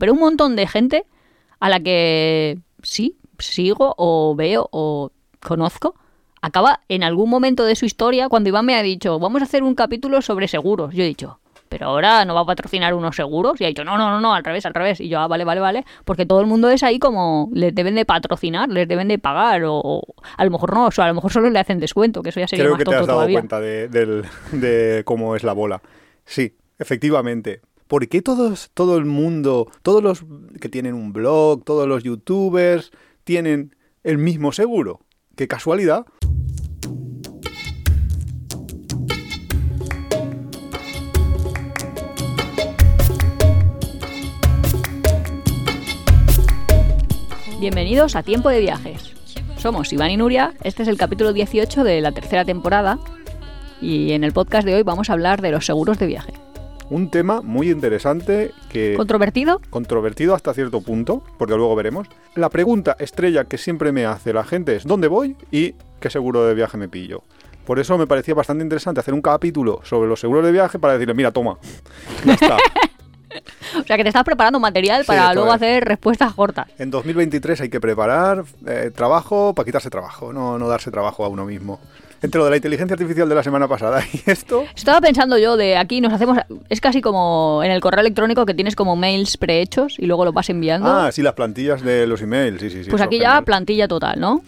pero un montón de gente a la que sí, sigo o veo o conozco, acaba en algún momento de su historia, cuando Iván me ha dicho, vamos a hacer un capítulo sobre seguros, yo he dicho, pero ahora no va a patrocinar unos seguros. Y ha dicho, no, no, no, no, al revés, al revés. Y yo, ah, vale, vale, vale. Porque todo el mundo es ahí como, les deben de patrocinar, les deben de pagar, o, a lo mejor no, o sea, a lo mejor solo le hacen descuento, que eso ya sería Creo más que te has tonto dado todavía. cuenta de cómo es la bola. Sí, efectivamente. ¿Por qué todos, todo el mundo, todos los que tienen un blog, todos los youtubers, tienen el mismo seguro? ¡Qué casualidad! Bienvenidos a Tiempo de Viajes. Somos Iván y Nuria, este es el capítulo 18 de la tercera temporada y en el podcast de hoy vamos a hablar de los seguros de viaje. Un tema muy interesante que... ¿Controvertido? controvertido hasta cierto punto, porque luego veremos. La pregunta estrella que siempre me hace la gente es ¿dónde voy y qué seguro de viaje me pillo? Por eso me parecía bastante interesante hacer un capítulo sobre los seguros de viaje para decirle, mira, toma, ya está. O sea que te estás preparando material para luego hacer respuestas cortas. En 2023 hay que preparar eh, trabajo para quitarse trabajo, no, no darse trabajo a uno mismo. Entre lo de la inteligencia artificial de la semana pasada y esto, Estaba pensando yo de aquí nos hacemos... Es casi como en el correo electrónico que tienes como mails prehechos y luego lo vas enviando. ah, sí, las plantillas de los emails, sí, sí, sí. pues aquí ya plantilla total, ¿no?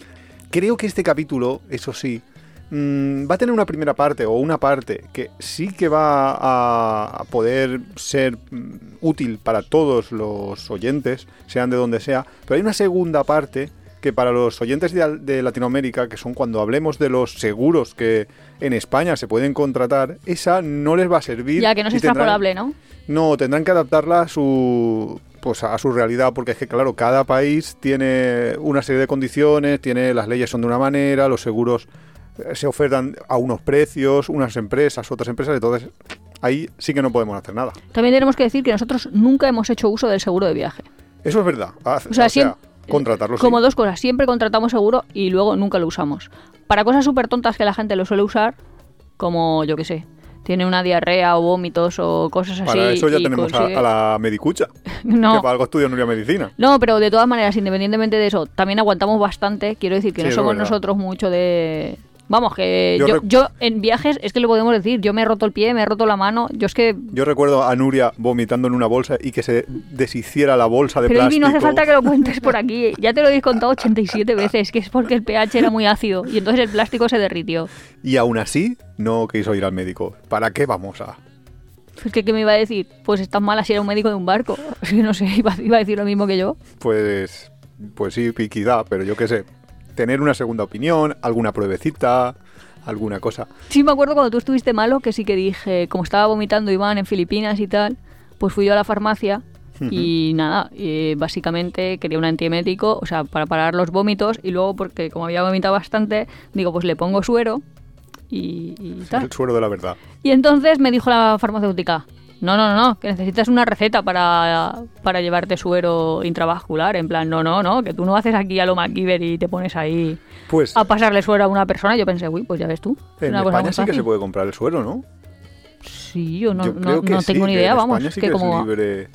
Creo que este capítulo, eso sí, mm, va a tener una primera parte o una parte que sí que va a, a poder ser mm, útil para todos los oyentes, sean de donde sea, pero hay una segunda parte que para los oyentes de, Latinoamérica, que son cuando hablemos de los seguros que en España se pueden contratar, esa no les va a servir. Ya que no es extrapolable, ¿no? no, tendrán que adaptarla a su pues a su realidad, porque es que claro, cada país tiene una serie de condiciones, tiene las leyes son de una manera, los seguros eh, se ofertan a unos precios, unas empresas, otras empresas, entonces ahí sí que no podemos hacer nada. También tenemos que decir que nosotros nunca hemos hecho uso del seguro de viaje. Eso es verdad. Ah, O sea, siem- contratarlo sí. Como dos cosas, siempre contratamos seguro y luego nunca lo usamos. Para cosas súper tontas que la gente lo suele usar, como yo que sé, tiene una diarrea o vómitos o cosas así. Para eso ya tenemos a- consigue- a, la medicucha, No, que para algo estudia Nuria Medicina. no, pero de todas maneras, independientemente de eso, también aguantamos bastante. Quiero decir que Sí, no somos nosotros mucho de... Vamos, que Yo yo, rec- yo en viajes, es que lo podemos decir, yo me he roto el pie, me he roto la mano, yo es que... Yo recuerdo a Nuria vomitando en una bolsa y que se deshiciera la bolsa de Pero plástico. no hace falta que lo cuentes por aquí, ya te lo he contado 87 veces, que es porque el pH era muy ácido y entonces el plástico se derritió. Y aún así, no quiso ir al médico. ¿Para qué vamos a...? Es que, ¿qué me iba a decir? Pues estás mala si era un médico de un barco. Es que no sé, iba, iba a decir lo mismo que yo. Pues, pues sí, piquidad, pero yo qué sé. Tener una segunda opinión, alguna pruebecita, alguna cosa. Sí, me acuerdo cuando tú estuviste malo, que sí que dije, como estaba vomitando Iván en Filipinas y tal, pues fui yo a la farmacia y nada, y básicamente quería un antiemético, o sea, para parar los vómitos y luego porque como había vomitado bastante, digo, pues le pongo suero y, y tal. El suero de la verdad. Y entonces me dijo la farmacéutica, no, no, no, que necesitas una receta para, para llevarte suero intravascular. En plan, no, no, no, que tú no haces aquí a lo MacGyver y te pones ahí Pues a pasarle suero a una persona. Yo pensé, uy, pues ya ves tú. es en una España sí que fácil". se puede comprar el suero, ¿no? Sí, yo no, yo no, sí, tengo ni idea, vamos. Sí que que como... libre.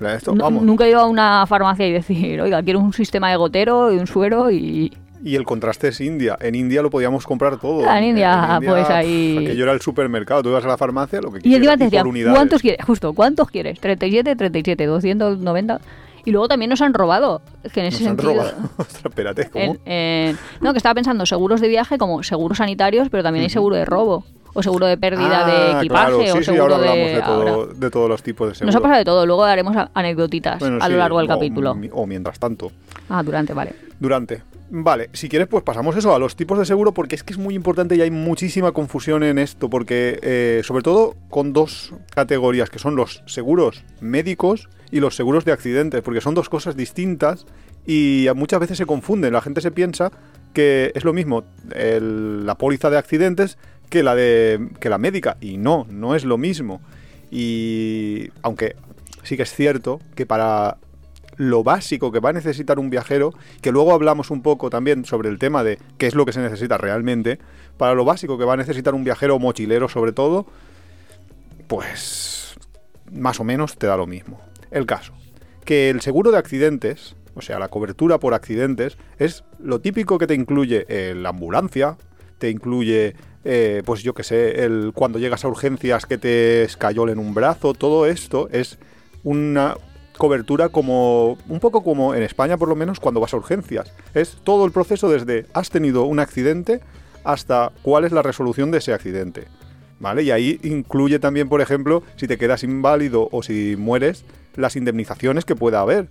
Esto, vamos. Nunca he ido a una farmacia y decir, oiga, quiero un sistema de gotero y un suero y... Y el contraste es India. En India lo podíamos comprar todo. Ah, en India, pues ahí- Aquello era el supermercado. Tú ibas a la farmacia, lo que Y quisieras. encima te unidades. ¿cuántos quieres? Justo, ¿cuántos quieres? 37, 37, 290. Y luego también nos han robado. Que en ese Nos han sentido... robado. Ostras, espérate, ¿cómo? en- en- no, que estaba pensando seguros de viaje como seguros sanitarios, pero también hay seguro de robo. O seguro de pérdida de Ah, equipaje. claro, sí, o sí, seguro ahora hablamos de... de, todo- ahora. de todos los tipos de seguros. Nos ha pasado de todo. Luego daremos anecdotitas Bueno, a sí, lo largo del o capítulo. O mientras tanto. Ah, durante, vale. Durante. Vale, si quieres, pues pasamos eso a los tipos de seguro, porque es que es muy importante y hay muchísima confusión en esto, porque eh, sobre todo con dos categorías, que son los seguros médicos y los seguros de accidentes, porque son dos cosas distintas y muchas veces se confunden. La gente se piensa que es lo mismo la póliza de accidentes que la de que la médica, y no, no es lo mismo. Y aunque sí que es cierto que para lo básico que va a necesitar un viajero, que luego hablamos un poco también sobre el tema de qué es lo que se necesita realmente, para lo básico que va a necesitar un viajero mochilero sobre todo, pues más o menos te da lo mismo. El caso, que el seguro de accidentes, o sea, la cobertura por accidentes, es lo típico que te incluye eh, la ambulancia, te incluye, eh, pues yo que sé, el, cuando llegas a urgencias que te escayolen un brazo, todo esto es una cobertura como un poco como en España por lo menos cuando vas a urgencias. Es todo el proceso desde has tenido un accidente hasta cuál es la resolución de ese accidente. ¿Vale? Y ahí incluye también, por ejemplo, si te quedas inválido o si mueres, las indemnizaciones que pueda haber.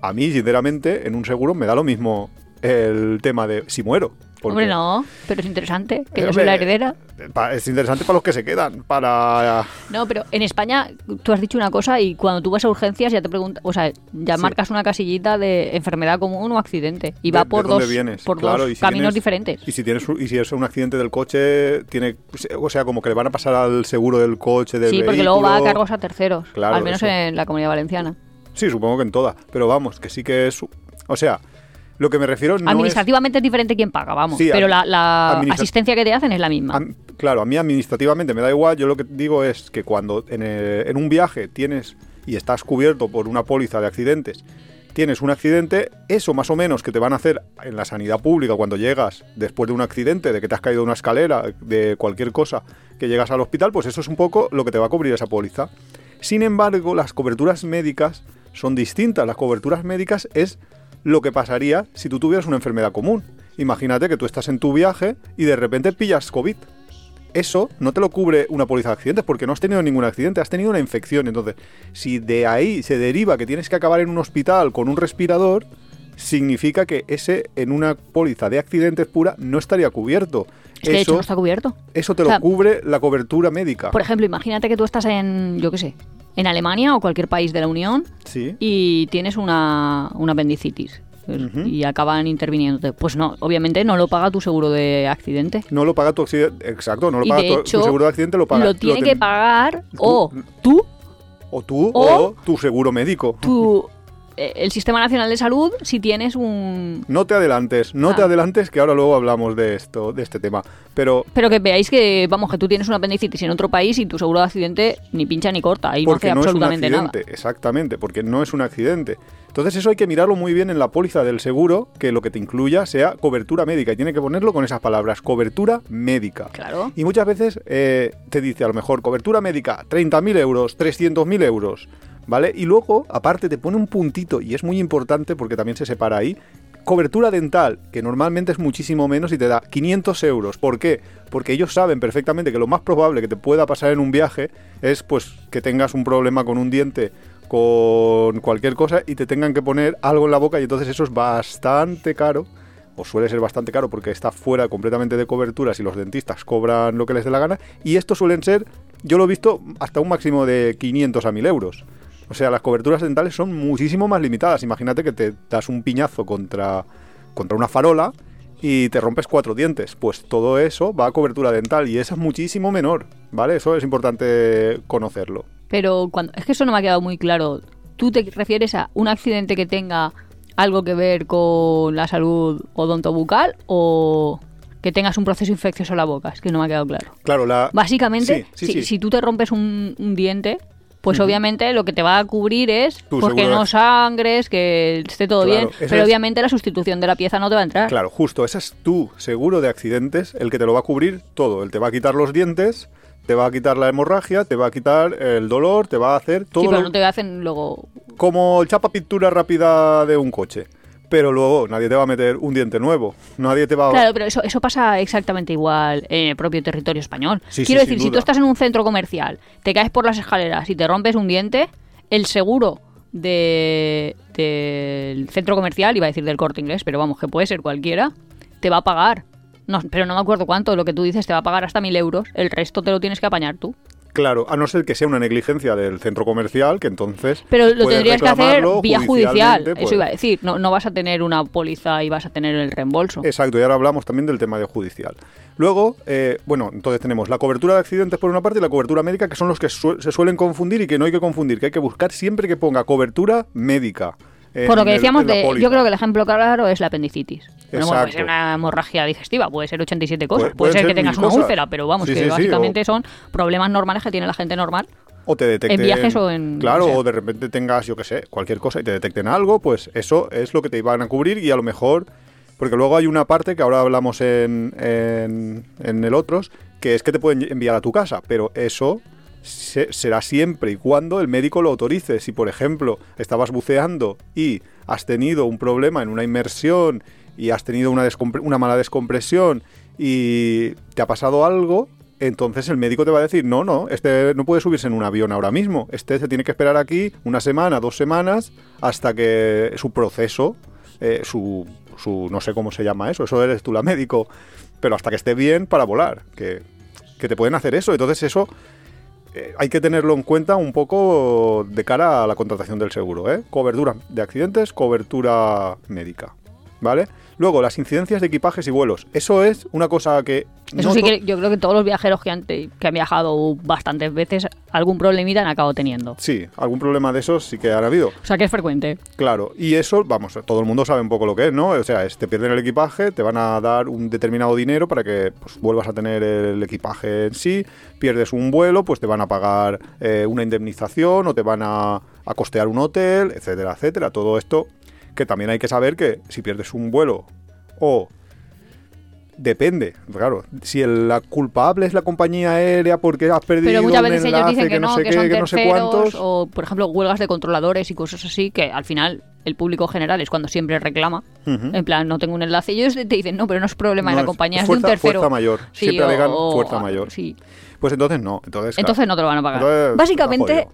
A mí, sinceramente, en un seguro me da lo mismo el tema de si muero. Hombre, no, pero es interesante, que Eh, yo soy la heredera. pa- Es interesante para los que se quedan, para... No, pero en España tú has dicho una cosa y cuando tú vas a urgencias ya te preguntas, o sea, ya Sí. marcas una casillita de enfermedad común o accidente y va de- por dos, vienes, por claro, dos y si caminos tienes- diferentes. Y si tienes y si es un accidente del coche, tiene, o sea, como que le van a pasar al seguro del coche, del Sí, porque luego va a cargos a terceros, Claro, al menos eso. en la Comunidad Valenciana. Sí, supongo que en todas, pero vamos, que sí que es, o sea, lo que me refiero no es Administrativamente es... diferente quién paga, vamos, Sí, pero la, asistencia que te hacen es la misma. A- claro, a mí administrativamente me da igual. Yo lo que digo es que cuando en, eh, en un viaje tienes y estás cubierto por una póliza de accidentes, tienes un accidente, eso más o menos que te van a hacer en la sanidad pública cuando llegas después de un accidente, de que te has caído de una escalera, de cualquier cosa, que llegas al hospital, pues eso es un poco lo que te va a cubrir esa póliza. Sin embargo, las coberturas médicas son distintas. Las coberturas médicas es lo que pasaría si tú tuvieras una enfermedad común. Imagínate que tú estás en tu viaje y de repente pillas COVID. Eso no te lo cubre una póliza de accidentes porque no has tenido ningún accidente, has tenido una infección. Entonces, si de ahí se deriva que tienes que acabar en un hospital con un respirador, significa que ese en una póliza de accidentes pura no estaría cubierto. es que de hecho eso, no está cubierto. eso te o sea, lo cubre la cobertura médica. Por ejemplo, imagínate que tú estás en, yo qué sé, en Alemania o cualquier país de la Unión Sí. y tienes una, una apendicitis pues, y acaban interviniéndote. Pues no, obviamente no lo paga tu seguro de accidente. No lo paga tu accidente. Exacto, no lo Y paga de tu, seguro de accidente, lo paga. lo tiene que pagar o tú, O tú o- o tu seguro médico. tu, el Sistema Nacional de Salud si tienes un... No te adelantes, no Ah. te adelantes, que ahora luego hablamos de esto, de este tema. Pero Pero que veáis que, vamos, que tú tienes una apendicitis en otro país y tu seguro de accidente ni pincha ni corta y no hace no, es un absolutamente nada. accidente, exactamente, porque no es un accidente. Entonces eso hay que mirarlo muy bien en la póliza del seguro, que lo que te incluya sea cobertura médica. Y tiene que ponerlo con esas palabras, cobertura médica. Claro. Y muchas veces eh, te dice a lo mejor cobertura médica, 30.000 euros, 300.000 euros, ¿vale? Y luego, aparte, te pone un puntito, y es muy importante porque también se separa ahí, cobertura dental, que normalmente es muchísimo menos y te da 500 euros. ¿Por qué? Porque ellos saben perfectamente que lo más probable que te pueda pasar en un viaje es pues que tengas un problema con un diente con cualquier cosa y te tengan que poner algo en la boca y entonces eso es bastante caro o suele ser bastante caro porque está fuera completamente de coberturas y los dentistas cobran lo que les dé la gana. Y estos suelen ser, yo lo he visto, hasta un máximo de 500 a 1000 euros. O sea, las coberturas dentales son muchísimo más limitadas. Imagínate que te das un piñazo contra, contra una farola y te rompes cuatro dientes. Pues todo eso va a cobertura dental y esa es muchísimo menor, ¿vale? Eso es importante conocerlo. Pero cuando es que eso no me ha quedado muy claro. ¿Tú te refieres a un accidente que tenga algo que ver con la salud odontobucal o que tengas un proceso infeccioso en la boca? Es que no me ha quedado claro. Claro, la... Básicamente, Sí, sí, si, sí. si tú te rompes un, un diente, pues obviamente lo que te va a cubrir es porque no sangres, que esté todo Claro, bien, pero es- obviamente la sustitución de la pieza no te va a entrar. Claro, justo, ese es tu seguro de accidentes, el que te lo va a cubrir todo. Él te va a quitar los dientes, te va a quitar la hemorragia, te va a quitar el dolor, te va a hacer todo sí, pero lo- no te hacen luego... como el chapa pintura rápida de un coche. Pero luego nadie te va a meter un diente nuevo. Nadie te va a... Claro, pero eso, eso pasa exactamente igual en el propio territorio español. Sí, Quiero decir, si tú estás en un centro comercial, te caes por las escaleras y te rompes un diente, el seguro de- del centro comercial, iba a decir del corte inglés, pero vamos, que puede ser cualquiera, te va a pagar. No, pero no me acuerdo cuánto, lo que tú dices te va a pagar hasta mil euros, el resto te lo tienes que apañar tú. Claro, a no ser que sea una negligencia del centro comercial, que entonces... Pero lo tendrías que hacer vía judicial, eso pues. iba a decir. No, no vas a tener una póliza y vas a tener el reembolso. Exacto, y ahora hablamos también del tema de judicial. Luego, eh, bueno, entonces tenemos la cobertura de accidentes por una parte y la cobertura médica, que son los que su- se suelen confundir y que no hay que confundir, que hay que buscar siempre que ponga cobertura médica. Por lo que decíamos de, yo creo que el ejemplo claro es la apendicitis. Bueno, puede ser una hemorragia digestiva, puede ser 87 cosas, Puede- ser que tengas una úlcera, pero vamos, Sí, que sí, sí, básicamente o- son problemas normales que tiene la gente normal. O te detecten. En viajes o en- Claro, o sea. o de repente tengas, yo qué sé, cualquier cosa y te detecten algo, pues eso es lo que te iban a cubrir y a lo mejor. Porque luego hay una parte que ahora hablamos en, en, en el otros, que es que te pueden enviar a tu casa, pero eso se- será siempre y cuando el médico lo autorice. Si, por ejemplo, estabas buceando y has tenido un problema en una inmersión y has tenido una mala descompresión y te ha pasado algo, entonces el médico te va a decir, no, no, este no puede subirse en un avión ahora mismo. Este se tiene que esperar aquí una semana, dos semanas, hasta que su proceso, eh, su, su, no sé cómo se llama eso, eso eres tú la médico, pero hasta que esté bien para volar, que, que te pueden hacer eso. Entonces eso eh, hay que tenerlo en cuenta un poco de cara a la contratación del seguro, ¿eh? Cobertura de accidentes, cobertura médica, ¿vale? Luego, las incidencias de equipajes y vuelos. Eso es una cosa que... Eso no sí que yo creo que todos los viajeros que han, te- que han viajado bastantes veces, algún problemita han acabado teniendo. Sí, algún problema de esos sí que han habido. O sea que es frecuente. Claro, y eso, vamos, todo el mundo sabe un poco lo que es, ¿no? O sea, es, te pierden el equipaje, te van a dar un determinado dinero para que pues, vuelvas a tener el equipaje en sí, pierdes un vuelo, pues te van a pagar eh, una indemnización o te van a, a costear un hotel, etcétera, etcétera. Todo esto que también hay que saber que si pierdes un vuelo o... Depende, claro. Si el- la culpable es la compañía aérea porque has perdido Pero muchas un veces ellos enlace dicen que, no, sé que qué, son que no sé terceros, cuántos. o por ejemplo huelgas de controladores y cosas así, que al final el público general es cuando siempre reclama. En plan, no tengo un enlace. Y ellos te dicen, no, pero no es problema de No, la compañía, es de un tercero. fuerza mayor. Sí, Siempre o- alegan o- fuerza mayor. Sí. Pues entonces no. Entonces, claro. Entonces no te lo van a pagar. Entonces, Básicamente.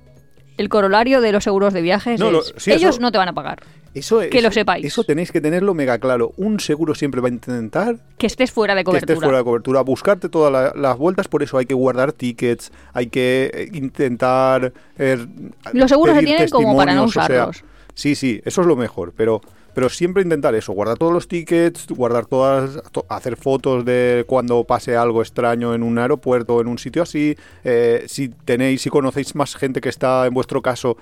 El corolario de los seguros de viajes No, lo- es, sí, ellos eso- no te van a pagar. Eso, que eso- lo sepáis. Eso tenéis que tenerlo mega claro. Un seguro siempre va a intentar Que estés fuera de que cobertura. estés fuera de cobertura, buscarte todas la- las vueltas, por eso hay que guardar tickets, hay que eh, intentar... eh, Los seguros se tienen como para no testimonios, o sea, usarlos. sí, sí, eso es lo mejor, pero... Pero siempre intentar eso, guardar todos los tickets, guardar todas, to- hacer fotos de cuando pase algo extraño en un aeropuerto en un sitio así. eh, si tenéis, si conocéis más gente que está en vuestro caso,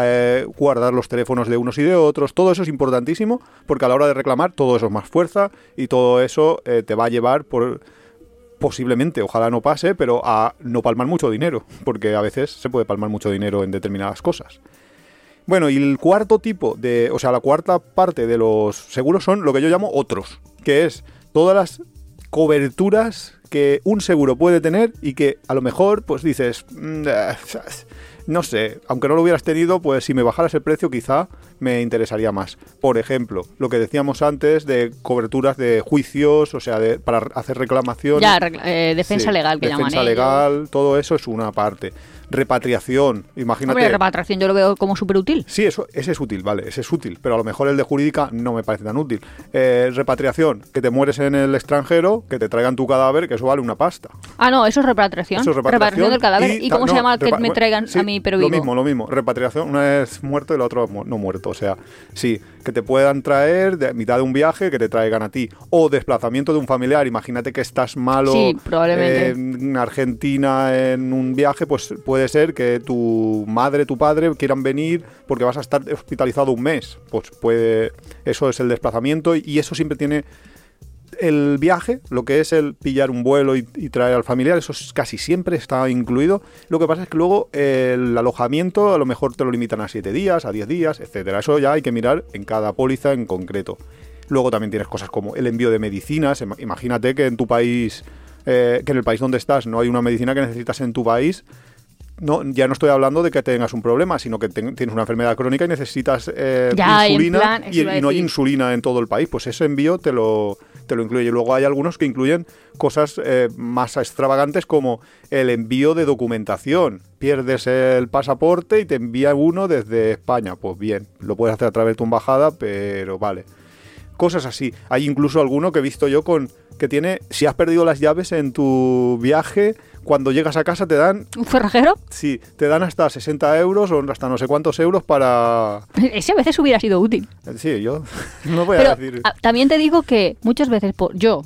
eh, guardar los teléfonos de unos y de otros. Todo eso es importantísimo porque a la hora de reclamar todo eso es más fuerza y todo eso eh, te va a llevar por posiblemente, ojalá no pase, pero a no palmar mucho dinero, porque a veces se puede palmar mucho dinero en determinadas cosas. Bueno, y el cuarto tipo de, o sea, la cuarta parte de los seguros son lo que yo llamo otros, que es todas las coberturas que un seguro puede tener y que a lo mejor pues dices, "Mm, eh, no sé, aunque no lo hubieras tenido, pues si me bajaras el precio quizá me interesaría más. Por ejemplo, lo que decíamos antes de coberturas de juicios, o sea, de, para hacer reclamaciones. Ya, eh, defensa Sí, legal que defensa llaman ellos. legal, todo eso es una parte. Repatriación, imagínate. Hombre, repatriación yo lo veo como súper útil. Sí, eso, ese es útil, vale, ese es útil, pero a lo mejor el de jurídica no me parece tan útil. Eh, repatriación, que te mueres en el extranjero, que te traigan tu cadáver, que eso vale una pasta. Ah, no, eso es repatriación. Eso es repatriación. del cadáver. ¿Y, cómo se llama que me traigan sí, a mí pero Lo vivo? mismo, lo mismo. Repatriación, una vez muerto y la otra no muerto. O sea, sí, que te puedan traer de mitad de un viaje, que te traigan a ti. O desplazamiento de un familiar. Imagínate que estás malo Sí, probablemente. en Argentina en un viaje, pues puede ser que tu madre, tu padre quieran venir porque vas a estar hospitalizado un mes. Pues puede, eso es el desplazamiento y eso siempre tiene el viaje, lo que es el pillar un vuelo y, traer al familiar, eso es- casi siempre está incluido. Lo que pasa es que luego el alojamiento a lo mejor te lo limitan a 7 días, a 10 días, etcétera. Eso ya hay que mirar en cada póliza en concreto. Luego también tienes cosas como el envío de medicinas. Ima- Imagínate que en tu país, eh, que en el país donde estás no hay una medicina que necesitas en tu país. No, ya no estoy hablando de que tengas un problema, sino que ten- tienes una enfermedad crónica y necesitas eh, Ya, insulina plan, y, y no hay insulina en todo el país. Pues ese envío te lo, te lo incluye. Y luego hay algunos que incluyen cosas eh, más extravagantes como el envío de documentación. Pierdes el pasaporte y te envía uno desde España. Pues bien, lo puedes hacer a través de tu embajada, pero vale. Cosas así. Hay incluso alguno que he visto yo con que tiene, si has perdido las llaves en tu viaje, cuando llegas a casa te dan, ¿Un cerrajero? sí, te dan hasta 60 euros o hasta no sé cuántos euros para... Ese a veces hubiera sido útil. Sí, yo no voy Pero a decir... a- también te digo que muchas veces por, yo,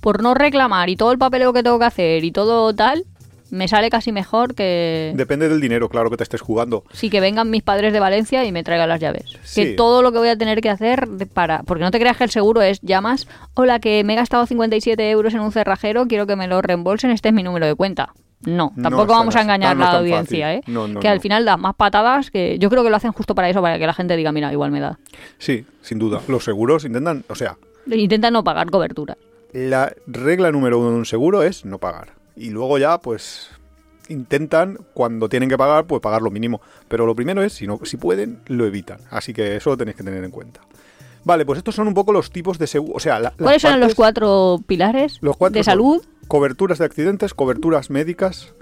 por no reclamar y todo el papeleo que tengo que hacer y todo tal, me sale casi mejor que... Depende del dinero, claro, que te estés jugando. Sí, que vengan mis padres de Valencia y me traigan las llaves. Sí. Que todo lo que voy a tener que hacer para... Porque no te creas que el seguro es llamas, hola, que me he gastado 57 euros en un cerrajero, quiero que me lo reembolsen, este es mi número de cuenta. No, tampoco vamos a tan- engañar a la audiencia, fácil. ¿eh? No, no, que al final da más patadas que yo creo que lo hacen justo para eso, para que la gente diga, mira, igual me da. Sí, sin duda. Los seguros intentan, o sea, Intentan no pagar cobertura. la regla número uno de un seguro es no pagar. Y luego ya, pues, intentan, cuando tienen que pagar, pues pagar lo mínimo. Pero lo primero es, si, no, si pueden, lo evitan. Así que eso lo tenéis que tener en cuenta. Vale, pues estos son un poco los tipos de seguro. O sea, la- las ¿Cuáles son los cuatro pilares Los cuatro de salud? Coberturas de accidentes, coberturas médicas,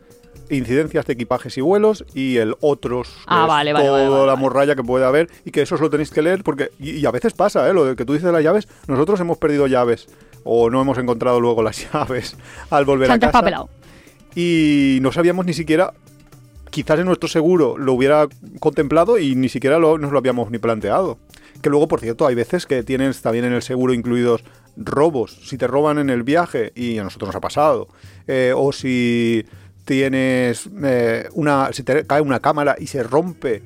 incidencias de equipajes y vuelos y el otros. Ah, vale, vale, Toda vale, la morralla que puede haber y que eso os lo tenéis que leer porque. Y, y a veces pasa, ¿eh? Lo de que tú dices de las llaves. Nosotros hemos perdido llaves o no hemos encontrado luego las llaves al volver a casa. Y no sabíamos ni siquiera. Quizás en nuestro seguro lo hubiera contemplado y ni siquiera lo- nos lo habíamos ni planteado. Que luego, por cierto, hay veces que tienes también en el seguro incluidos robos. Si te roban en el viaje, y a nosotros nos ha pasado. eh, o si tienes eh, una. Si te cae una cámara y se rompe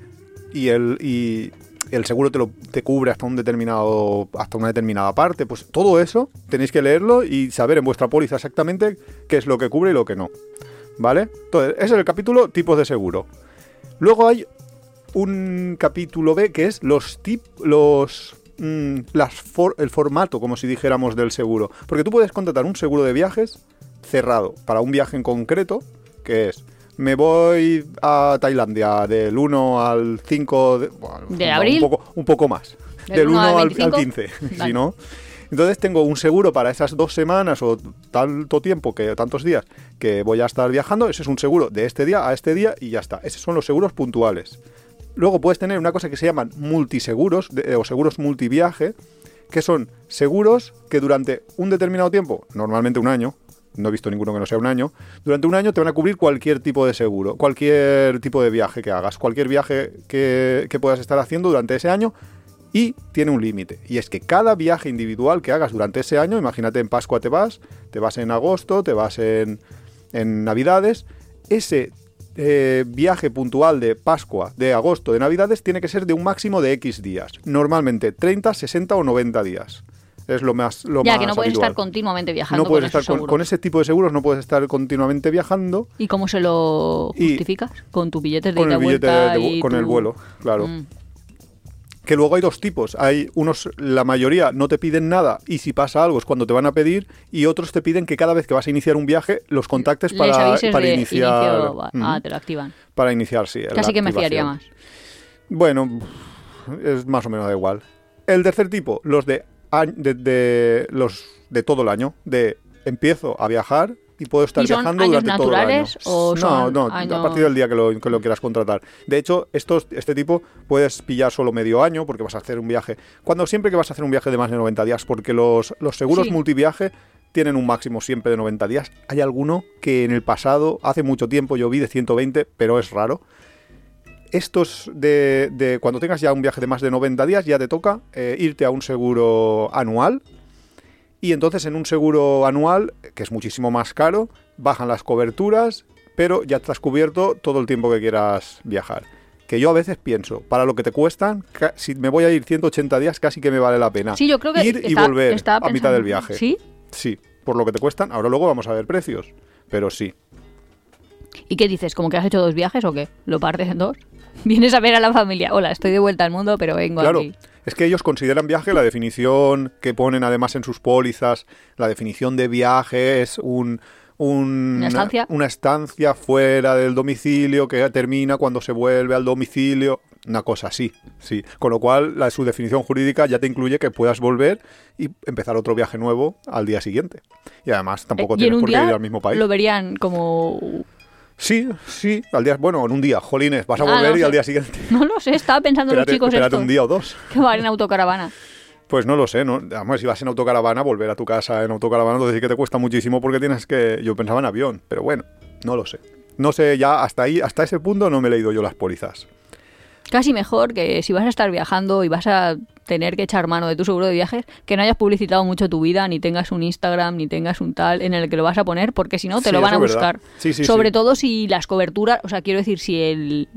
y el. Y, el seguro te lo te cubre hasta un determinado hasta una determinada parte, pues todo eso tenéis que leerlo y saber en vuestra póliza exactamente qué es lo que cubre y lo que no. ¿Vale? Entonces, ese es el capítulo tipos de seguro. Luego hay un capítulo B que es los tip, los mm, las el formato, como si dijéramos, del seguro. Porque tú puedes contratar un seguro de viajes cerrado para un viaje en concreto, que es me voy a Tailandia del 1 al 5 de, bueno, ¿De no, abril? Un poco, un poco más. ¿Del Del 1 1 al al, al 25? 15. Vale. si no. Entonces tengo un seguro para esas dos semanas o tanto tiempo, que tantos días que voy a estar viajando. Ese es un seguro de este día a este día y ya está. Esos son los seguros puntuales. Luego puedes tener una cosa que se llaman multiseguros de- o seguros multiviaje, que son seguros que durante un determinado tiempo, normalmente un año, no he visto ninguno que no sea un año, durante un año te van a cubrir cualquier tipo de seguro, cualquier tipo de viaje que hagas, cualquier viaje que, que puedas estar haciendo durante ese año y tiene un límite. Y es que cada viaje individual que hagas durante ese año, imagínate en Pascua te vas, te vas en agosto, te vas en, en Navidades, ese eh, viaje puntual de Pascua, de agosto, de Navidades, tiene que ser de un máximo de X días. Normalmente 30, 60 o 90 días. Es lo más lo Ya, más que no puedes habitual. estar continuamente viajando No puedes con estar con, ese tipo de seguros, no puedes estar continuamente viajando ¿Y cómo se lo justificas? Con tus billetes de con el billete de y con tu- el vuelo, claro. Mm. Que luego hay dos tipos. Hay unos, la mayoría no te piden nada y si pasa algo es cuando te van a pedir y otros te piden que cada vez que vas a iniciar un viaje los contactes para, para de iniciar. inicio, Ujú, Ah, te lo activan. Para iniciar, sí. Casi que me fiaría más. Bueno, es más o menos da igual. El tercer tipo, los de, los de todo el año, de empiezo a viajar y puedo estar ¿Y son viajando años durante todo el año. o no, no, a partir del día que lo, que lo quieras contratar. De hecho, estos, este tipo puedes pillar solo medio año porque vas a hacer un viaje. Cuando siempre que vas a hacer un viaje de más de 90 días, porque los, los seguros Sí. multiviaje tienen un máximo siempre de 90 días. Hay alguno que en el pasado, hace mucho tiempo, yo vi de 120, pero es raro estos de, de cuando tengas ya un viaje de más de 90 días, ya te toca eh, irte a un seguro anual. Y entonces en un seguro anual, que es muchísimo más caro, bajan las coberturas, pero ya estás cubierto todo el tiempo que quieras viajar. Que yo a veces pienso, para lo que te cuestan, si me voy a ir 180 días, casi que me vale la pena. Sí, yo creo que ir y volver a mitad del viaje. ¿Sí? Sí, por lo que te cuestan. Ahora luego vamos a ver precios. Pero sí. ¿Y qué dices? ¿Como que has hecho dos viajes o qué? ¿Lo partes en dos? Vienes a ver a la familia. Hola, estoy de vuelta al mundo, pero vengo Claro, aquí. es que ellos consideran viaje la definición que ponen además en sus pólizas. La definición de viaje es un, un- ¿Una estancia? una estancia fuera del domicilio que termina cuando se vuelve al domicilio. Una cosa así, sí. Con lo cual, la, su definición jurídica ya te incluye que puedas volver y empezar otro viaje nuevo al día siguiente. Y además tampoco Eh, y tienes por qué ir al mismo país. lo verían como... Sí, sí, al día, bueno, en un día, jolines, vas a Ah, volver no y al día siguiente. No lo sé, estaba pensando Espérate, los chicos espérate estos un día o dos. que van en autocaravana. Pues no lo sé, ¿no? Además, si vas en autocaravana, volver a tu casa en autocaravana, entonces sí que te cuesta muchísimo porque tienes que... Yo pensaba en avión, pero bueno, no lo sé. No sé, ya hasta ahí, hasta ese punto no me he leído yo las pólizas. Casi mejor que si vas a estar viajando y vas a tener que echar mano de tu seguro de viajes, que no hayas publicitado mucho tu vida, ni tengas un Instagram, ni tengas un tal en el que lo vas a poner, porque si no te Sí, lo van a buscar. Sí, sí, Sobre todo si las coberturas, o sea, quiero decir, si el,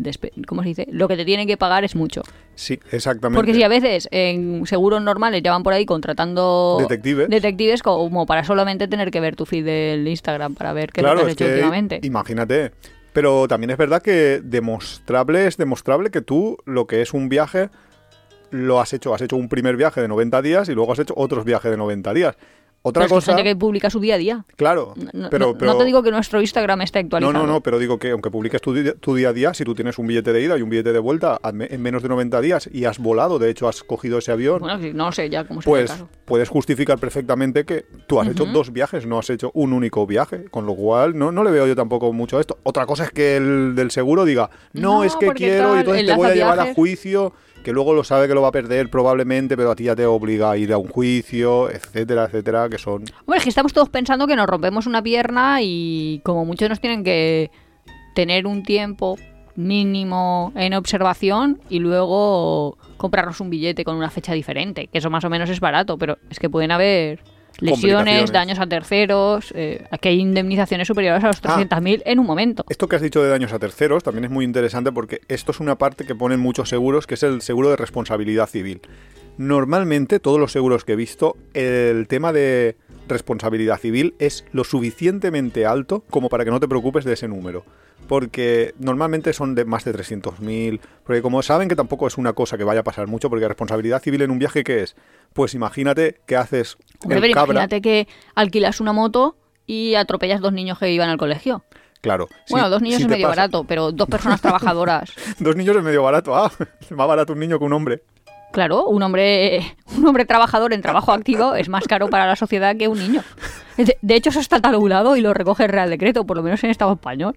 ¿cómo se dice? Lo que te tienen que pagar es mucho. Sí, exactamente. Porque si a veces en seguros normales ya van por ahí contratando Detectives. detectives como para solamente tener que ver tu feed del Instagram para ver qué claro, lo has hecho que últimamente. imagínate. Pero también es verdad que demostrable es demostrable que tú lo que es un viaje lo has hecho, has hecho un primer viaje de 90 días y luego has hecho otros viajes de 90 días. Otra Pero es cosa, gente que publica su día a día. claro, No, pero, no- pero no te digo que nuestro Instagram esté no, actualizado. no, no, pero digo que aunque publiques tu, día a día, si tú tienes un billete de ida y un billete de vuelta en menos de 90 días y has volado, de hecho has cogido ese avión, Bueno, no sé ya cómo se pues caso. puedes justificar perfectamente que tú has hecho dos viajes, no has hecho un único viaje, con lo cual no, no le veo yo tampoco mucho a esto. Otra cosa es que el del seguro diga, no, No, es que quiero y entonces te voy a llevar a viajes". juicio, que luego lo sabe que lo va a perder probablemente, pero a ti ya te obliga a ir a un juicio, etcétera, etcétera, que son... Hombre, es que estamos todos pensando que nos rompemos una pierna y como muchos nos tienen que tener un tiempo mínimo en observación y luego comprarnos un billete con una fecha diferente, que eso más o menos es barato, pero es que pueden haber lesiones, daños a terceros, eh, que hay indemnizaciones superiores a los Ah. 300.000 en un momento. Esto que has dicho de daños a terceros también es muy interesante porque esto es una parte que ponen muchos seguros, que es el seguro de responsabilidad civil. Normalmente, todos los seguros que he visto, el tema de responsabilidad civil es lo suficientemente alto como para que no te preocupes de ese número. Porque normalmente son de más de 300.000. Porque como saben que tampoco es una cosa que vaya a pasar mucho, porque responsabilidad civil en un viaje, ¿qué es? Pues imagínate que haces Hombre, el cabra. imagínate que alquilas una moto y atropellas dos niños que iban al colegio. Claro. si- Bueno, dos niños si es medio pasa- barato, pero dos personas trabajadoras. Dos niños es medio barato. Ah, es más barato un niño que un hombre. Claro, un hombre, un hombre trabajador en trabajo activo es más caro para la sociedad que un niño. De, de hecho, eso está talulado y lo recoge el Real Decreto, por lo menos en Estado español.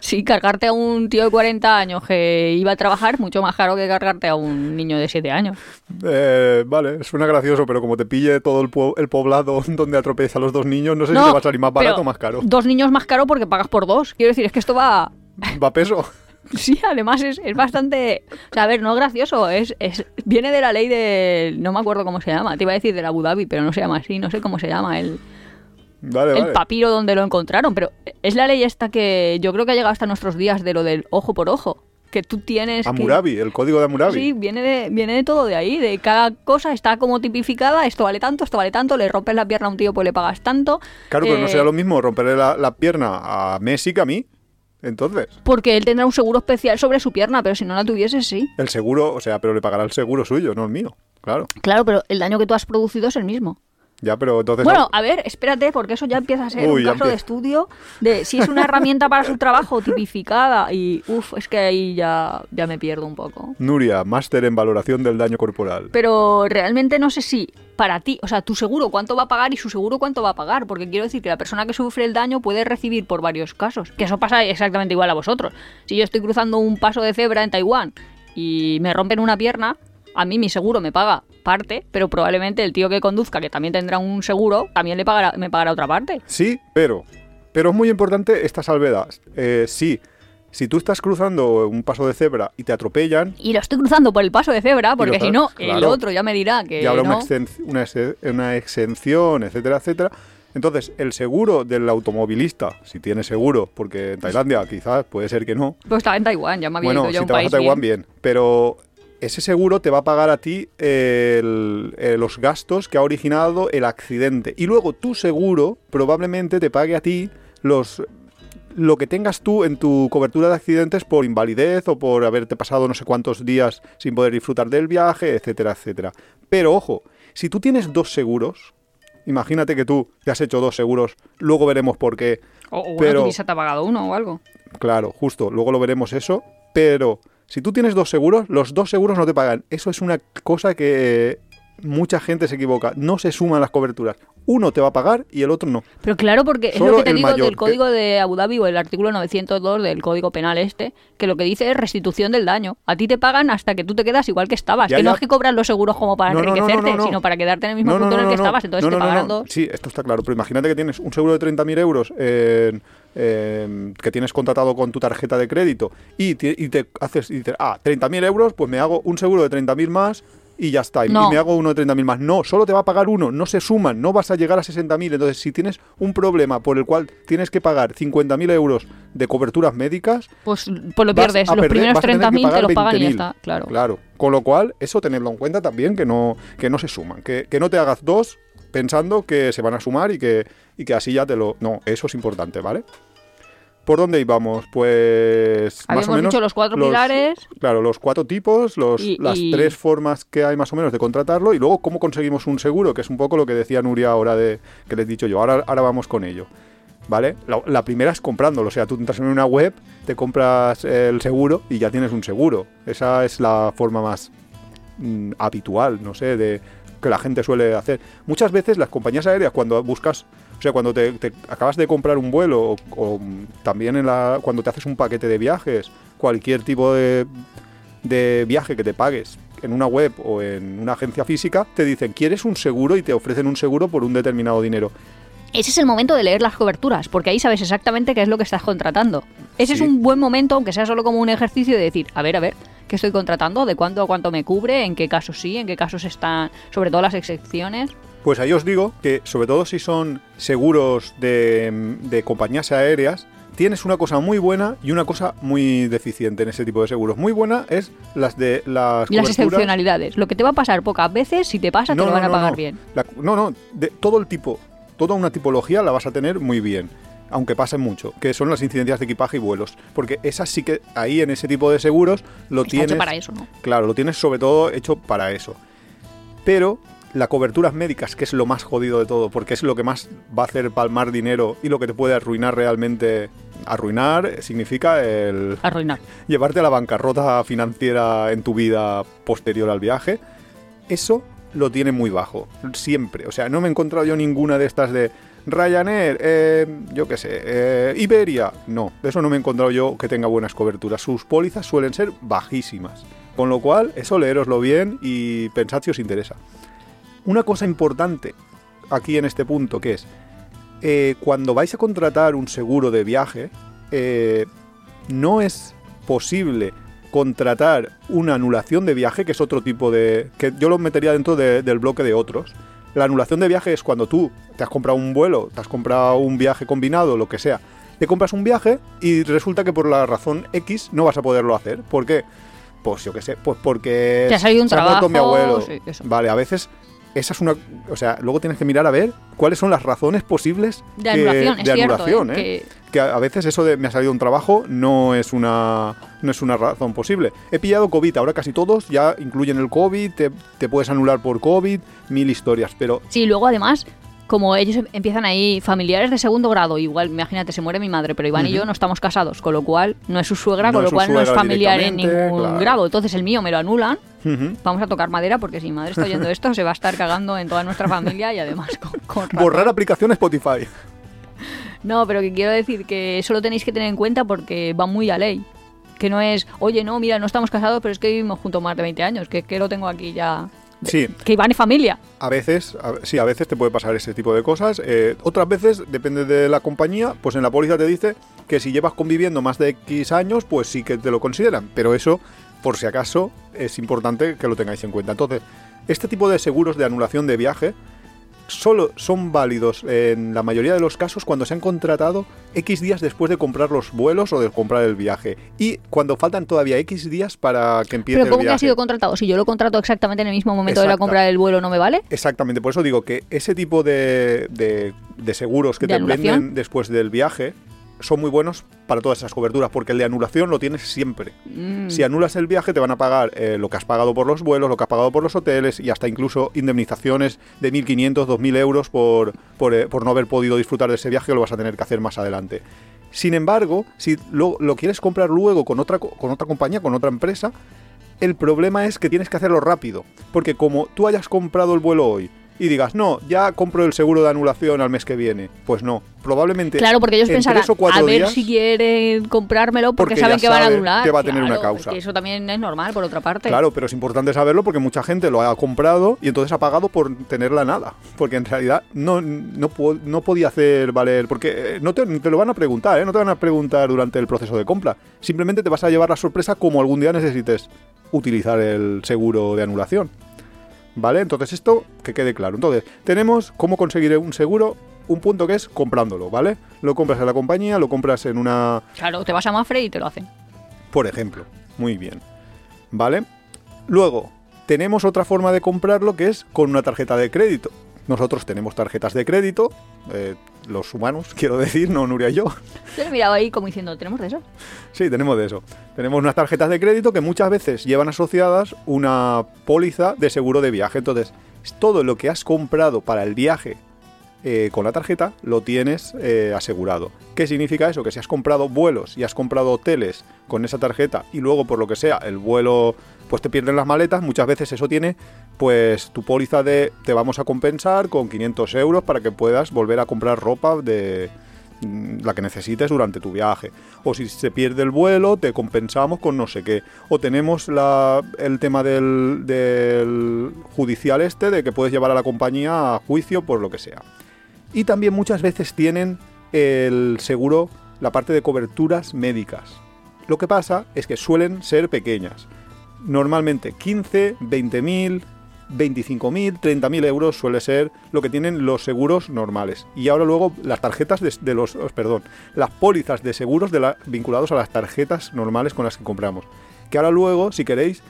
Sí, cargarte a un tío de 40 años que iba a trabajar es mucho más caro que cargarte a un niño de 7 años. Eh, vale, suena gracioso, pero como te pille todo el, pue- el poblado donde atropellas a los dos niños, no sé si te va a salir más barato o más caro. Dos niños más caro porque pagas por dos. Quiero decir, es que esto va... Va peso. Sí, además es, es bastante... O sea, a ver, no gracioso, es, es viene de la ley de... No me acuerdo cómo se llama, te iba a decir de Abu Dhabi, pero no se llama así, no sé cómo se llama el... Vale, el vale. papiro donde lo encontraron, pero es la ley esta que yo creo que ha llegado hasta nuestros días de lo del ojo por ojo, que tú tienes que- Hammurabi, el código de Hammurabi. Sí, viene de, viene de todo de ahí, de cada cosa está como tipificada, esto vale tanto, esto vale tanto, le rompes la pierna a un tío pues le pagas tanto. Claro, pero no Eh, será lo mismo romperle la, la pierna a Messi que a mí. Entonces, Porque él tendrá un seguro especial sobre su pierna, pero si no la tuviese, sí. el seguro, o sea, pero le pagará el seguro suyo, no el mío. Claro. Claro, pero el daño que tú has producido es el mismo. Ya, pero entonces. Bueno, a ver, espérate, porque eso ya empieza a ser Uy, un caso de estudio de si es una herramienta para su trabajo tipificada y, uff, es que ahí ya, ya me pierdo un poco. Nuria, máster en valoración del daño corporal. Pero realmente no sé si para ti, o sea, tu seguro cuánto va a pagar y su seguro cuánto va a pagar, porque quiero decir que la persona que sufre el daño puede recibir por varios casos, que eso pasa exactamente igual a vosotros. Si yo estoy cruzando un paso de cebra en Taiwán y me rompen una pierna, a mí mi seguro me paga parte, pero probablemente el tío que conduzca, que también tendrá un seguro, también le pagará, me pagará otra parte. Sí, pero. Pero es muy importante esta salvedad. Eh, sí, si tú estás cruzando un paso de cebra y te atropellan, Y lo estoy cruzando por el paso de cebra, porque si no, el otro ya me dirá que y habrá una, no. una, una exención, etcétera, etcétera. Entonces, el seguro del automovilista, si tiene seguro, porque en Tailandia quizás puede ser que no. Pues estaba en Taiwán, ya me había Bueno, ido yo a si un te vas a Taiwán, bien. bien. Pero ese seguro te va a pagar a ti el- eh, los gastos que ha originado el accidente. Y luego tu seguro probablemente te pague a ti los lo que tengas tú en tu cobertura de accidentes por invalidez o por haberte pasado no sé cuántos días sin poder disfrutar del viaje, etcétera, etcétera. Pero ojo, si tú tienes dos seguros, imagínate que tú te has hecho dos seguros, luego veremos por qué. O, o pero- te ha pagado uno o algo. Claro, justo, luego lo veremos eso, pero si tú tienes dos seguros, los dos seguros no te pagan. Eso es una cosa que mucha gente se equivoca. No se suman las coberturas. Uno te va a pagar y el otro no. Pero claro, porque es lo que te digo mayor, del que- código de Abu Dhabi o el artículo 902 del código penal este, que lo que dice es restitución del daño. A ti te pagan hasta que tú te quedas igual que estabas. Ya, que no es que cobran los seguros como para No, enriquecerte, no, no. sino para quedarte en el mismo punto en el que estabas. Entonces te no. dos. Sí, esto está claro, pero imagínate que tienes un seguro de 30.000 euros en- en- que tienes contratado con tu tarjeta de crédito y te, y te haces y dices, ah, 30.000 euros, pues me hago un seguro de 30.000 más y ya está. Y No. me hago uno de 30.000 más. No, solo te va a pagar uno, no se suman, no vas a llegar a 60.000. Entonces, si tienes un problema por el cual tienes que pagar 50.000 euros de coberturas médicas, Pues, pues lo pierdes. Los perder- primeros vas a tener que 30.000 te los pagan y ya 20.000. está. Claro. Claro. Con lo cual, eso tenerlo en cuenta también, que no, que no se suman. Que, que no te hagas dos pensando que se van a sumar y que, y que así ya te lo... No, eso es importante, ¿vale? ¿Por dónde íbamos? Pues... más Habíamos o menos dicho los cuatro pilares. Claro, los cuatro tipos, los, Y- las y- tres formas que hay más o menos de contratarlo y luego cómo conseguimos un seguro, que es un poco lo que decía Nuria ahora de que les he dicho yo. Ahora, ahora vamos con ello. ¿Vale? La, la primera es comprándolo, o sea, tú entras en una web, te compras el seguro y ya tienes un seguro. Esa es la forma más mm, habitual, no sé, de que la gente suele hacer. Muchas veces las compañías aéreas cuando buscas, o sea, cuando te, te acabas de comprar un vuelo o, o, también en la, cuando te haces un paquete de viajes, cualquier tipo de, de viaje que te pagues en una web o en una agencia física, te dicen, ¿quieres un seguro? y te ofrecen un seguro por un determinado dinero. Ese es el momento de leer las coberturas, porque ahí sabes exactamente qué es lo que estás contratando. Ese Sí. es un buen momento, aunque sea solo como un ejercicio de decir, a ver, a ver, ¿qué estoy contratando? ¿De cuánto a cuánto me cubre? ¿En qué casos sí? ¿En qué casos están, sobre todo las excepciones? Pues ahí os digo que, sobre todo si son seguros de, de compañías aéreas, tienes una cosa muy buena y una cosa muy deficiente en ese tipo de seguros. Muy buena es las de las Y las excepcionalidades. Lo que te va a pasar pocas veces, si te pasa, te lo van a pagar no. bien. La- no, no, de todo el tipo, toda una tipología la vas a tener muy bien. Aunque pasen mucho, que son las incidencias de equipaje y vuelos. Porque esas sí que ahí en ese tipo de seguros lo Está tienes. hecho para eso, ¿no? Claro, lo tienes sobre todo hecho para eso. Pero la coberturas médicas, que es lo más jodido de todo, porque es lo que más va a hacer palmar dinero y lo que te puede arruinar realmente. Arruinar significa el Arruinar. llevarte a la bancarrota financiera en tu vida posterior al viaje. Eso lo tiene muy bajo, siempre. O sea, no me he encontrado yo ninguna de estas de Ryanair, eh, yo qué sé, eh, Iberia. No, de eso no me he encontrado yo que tenga buenas coberturas. Sus pólizas suelen ser bajísimas. Con lo cual, eso leeroslo bien y pensad si os interesa. Una cosa importante aquí en este punto, que es, eh, cuando vais a contratar un seguro de viaje, eh, no es posible contratar una anulación de viaje, que es otro tipo de... que yo lo metería dentro de- del bloque de otros. La anulación de viaje es cuando tú te has comprado un vuelo, te has comprado un viaje combinado, lo que sea. Te compras un viaje y resulta que por la razón X no vas a poderlo hacer. ¿Por qué? Pues yo qué sé, pues porque Te ha salido un se ha muerto trabajo, mi abuelo. sí. Vale, a veces esa es una... O sea, luego tienes que mirar a ver cuáles son las razones posibles De anulación, es de cierto. anulación, ¿eh? ¿eh? Que que a veces eso de me ha salido un trabajo no es una no es una razón posible. He pillado COVID, ahora casi todos ya incluyen el COVID, te, te puedes anular por COVID, mil historias, pero Sí, luego además, como ellos em- empiezan ahí, familiares de segundo grado, igual, imagínate, se muere mi madre, pero Iván y yo no estamos casados, con lo cual no es su suegra, No con lo cual no es familiar en ningún claro. grado. Entonces el mío me lo anulan. Vamos a tocar madera porque si mi madre está oyendo esto, se va a estar cagando en toda nuestra familia y además con, con borrar aplicación Spotify. No, pero que quiero decir que eso lo tenéis que tener en cuenta porque va muy a ley. Que no es, oye, no, mira, no estamos casados, pero es que vivimos juntos más de 20 años, que, que lo tengo aquí ya. Sí, Que Iván es familia. a veces, a- sí, a veces te puede pasar ese tipo de cosas. eh, otras veces, depende de la compañía, pues en la póliza te dice que si llevas conviviendo más de X años, pues sí que te lo consideran. Pero eso, por si acaso, es importante que lo tengáis en cuenta. Entonces, este tipo de seguros de anulación de viaje solo son válidos en la mayoría de los casos cuando se han contratado X días después de comprar los vuelos o de comprar el viaje. Y cuando faltan todavía X días para que empiece Pero el ¿cómo que ha sido contratado? Si yo lo contrato exactamente en el mismo momento de la compra del vuelo, ¿no me vale? Exactamente, por eso digo que ese tipo de, de- de seguros que ¿De te anulación? venden después del viaje son muy buenos para todas esas coberturas, porque el de anulación lo tienes siempre. Mm. Si anulas el viaje te van a pagar eh, lo que has pagado por los vuelos, lo que has pagado por los hoteles y hasta incluso indemnizaciones de 1.500, 2.000 euros por, por, eh, por no haber podido disfrutar de ese viaje lo vas a tener que hacer más adelante. Sin embargo, si lo, lo quieres comprar luego con otra, co- con otra compañía, con otra empresa, el problema es que tienes que hacerlo rápido. Porque como tú hayas comprado el vuelo hoy y digas, no, ya compro el seguro de anulación al mes que viene, pues no. Probablemente. Claro, porque ellos en pensarán, a ver días- si quieren comprármelo porque, Porque saben que van a anular. que va a tener una causa. que eso también es normal, por otra parte. Claro, pero es importante saberlo porque mucha gente lo ha comprado y entonces ha pagado por tenerla nada. Porque en realidad no, no, no podía hacer valer. Porque eh, no te, te lo van a preguntar, ¿eh? No te van a preguntar durante el proceso de compra. Simplemente te vas a llevar la sorpresa como algún día necesites utilizar el seguro de anulación. ¿Vale? Entonces esto que quede claro. Entonces, tenemos cómo conseguir un seguro, un punto que es comprándolo, ¿vale? Lo compras en la compañía, lo compras en una... Claro, te vas a Mafre y te lo hacen. Por ejemplo. Muy bien. ¿Vale? Luego, tenemos otra forma de comprarlo que es con una tarjeta de crédito. Nosotros tenemos tarjetas de crédito, eh, los humanos, quiero decir, no Nuria y yo. Yo he mirado ahí como diciendo, ¿tenemos de eso? Sí, tenemos de eso. Tenemos unas tarjetas de crédito que muchas veces llevan asociadas una póliza de seguro de viaje. Entonces, todo lo que has comprado para el viaje eh, con la tarjeta lo tienes eh, asegurado. ¿Qué significa eso? Que si has comprado vuelos y has comprado hoteles con esa tarjeta y luego por lo que sea el vuelo pues te pierden las maletas, muchas veces eso tiene pues tu póliza de te vamos a compensar con 500 euros para que puedas volver a comprar ropa de mm, la que necesites durante tu viaje. O si se pierde el vuelo, te compensamos con no sé qué. O tenemos el tema del judicial este de que puedes llevar a la compañía a juicio por lo que sea. Y también muchas veces tienen el seguro, la parte de coberturas médicas. Lo que pasa es que suelen ser pequeñas. Normalmente 15, 20.000, 25.000, 30.000 euros suele ser lo que tienen los seguros normales. Y ahora luego las tarjetas de, los, perdón, las pólizas de seguros vinculados a las tarjetas normales con las que compramos. Que ahora luego, si queréis,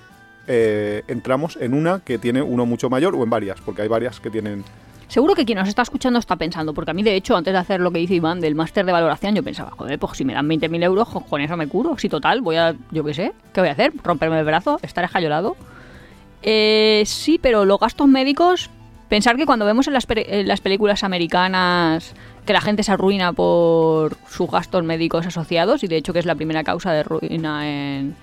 eh, entramos en una que tiene uno mucho mayor o en varias, porque hay varias que tienen Seguro que quien nos está escuchando está pensando, porque a mí, de hecho, antes de hacer lo que dice Iván del máster de valoración, yo pensaba, joder, pues si me dan 20.000 euros, con eso me curo. Si total, voy a, yo qué sé, ¿qué voy a hacer? ¿Romperme el brazo? ¿Estar escayolado? Eh, sí, pero los gastos médicos, pensar que cuando vemos en las, en las películas americanas que la gente se arruina por sus gastos médicos asociados, y de hecho que es la primera causa de ruina en,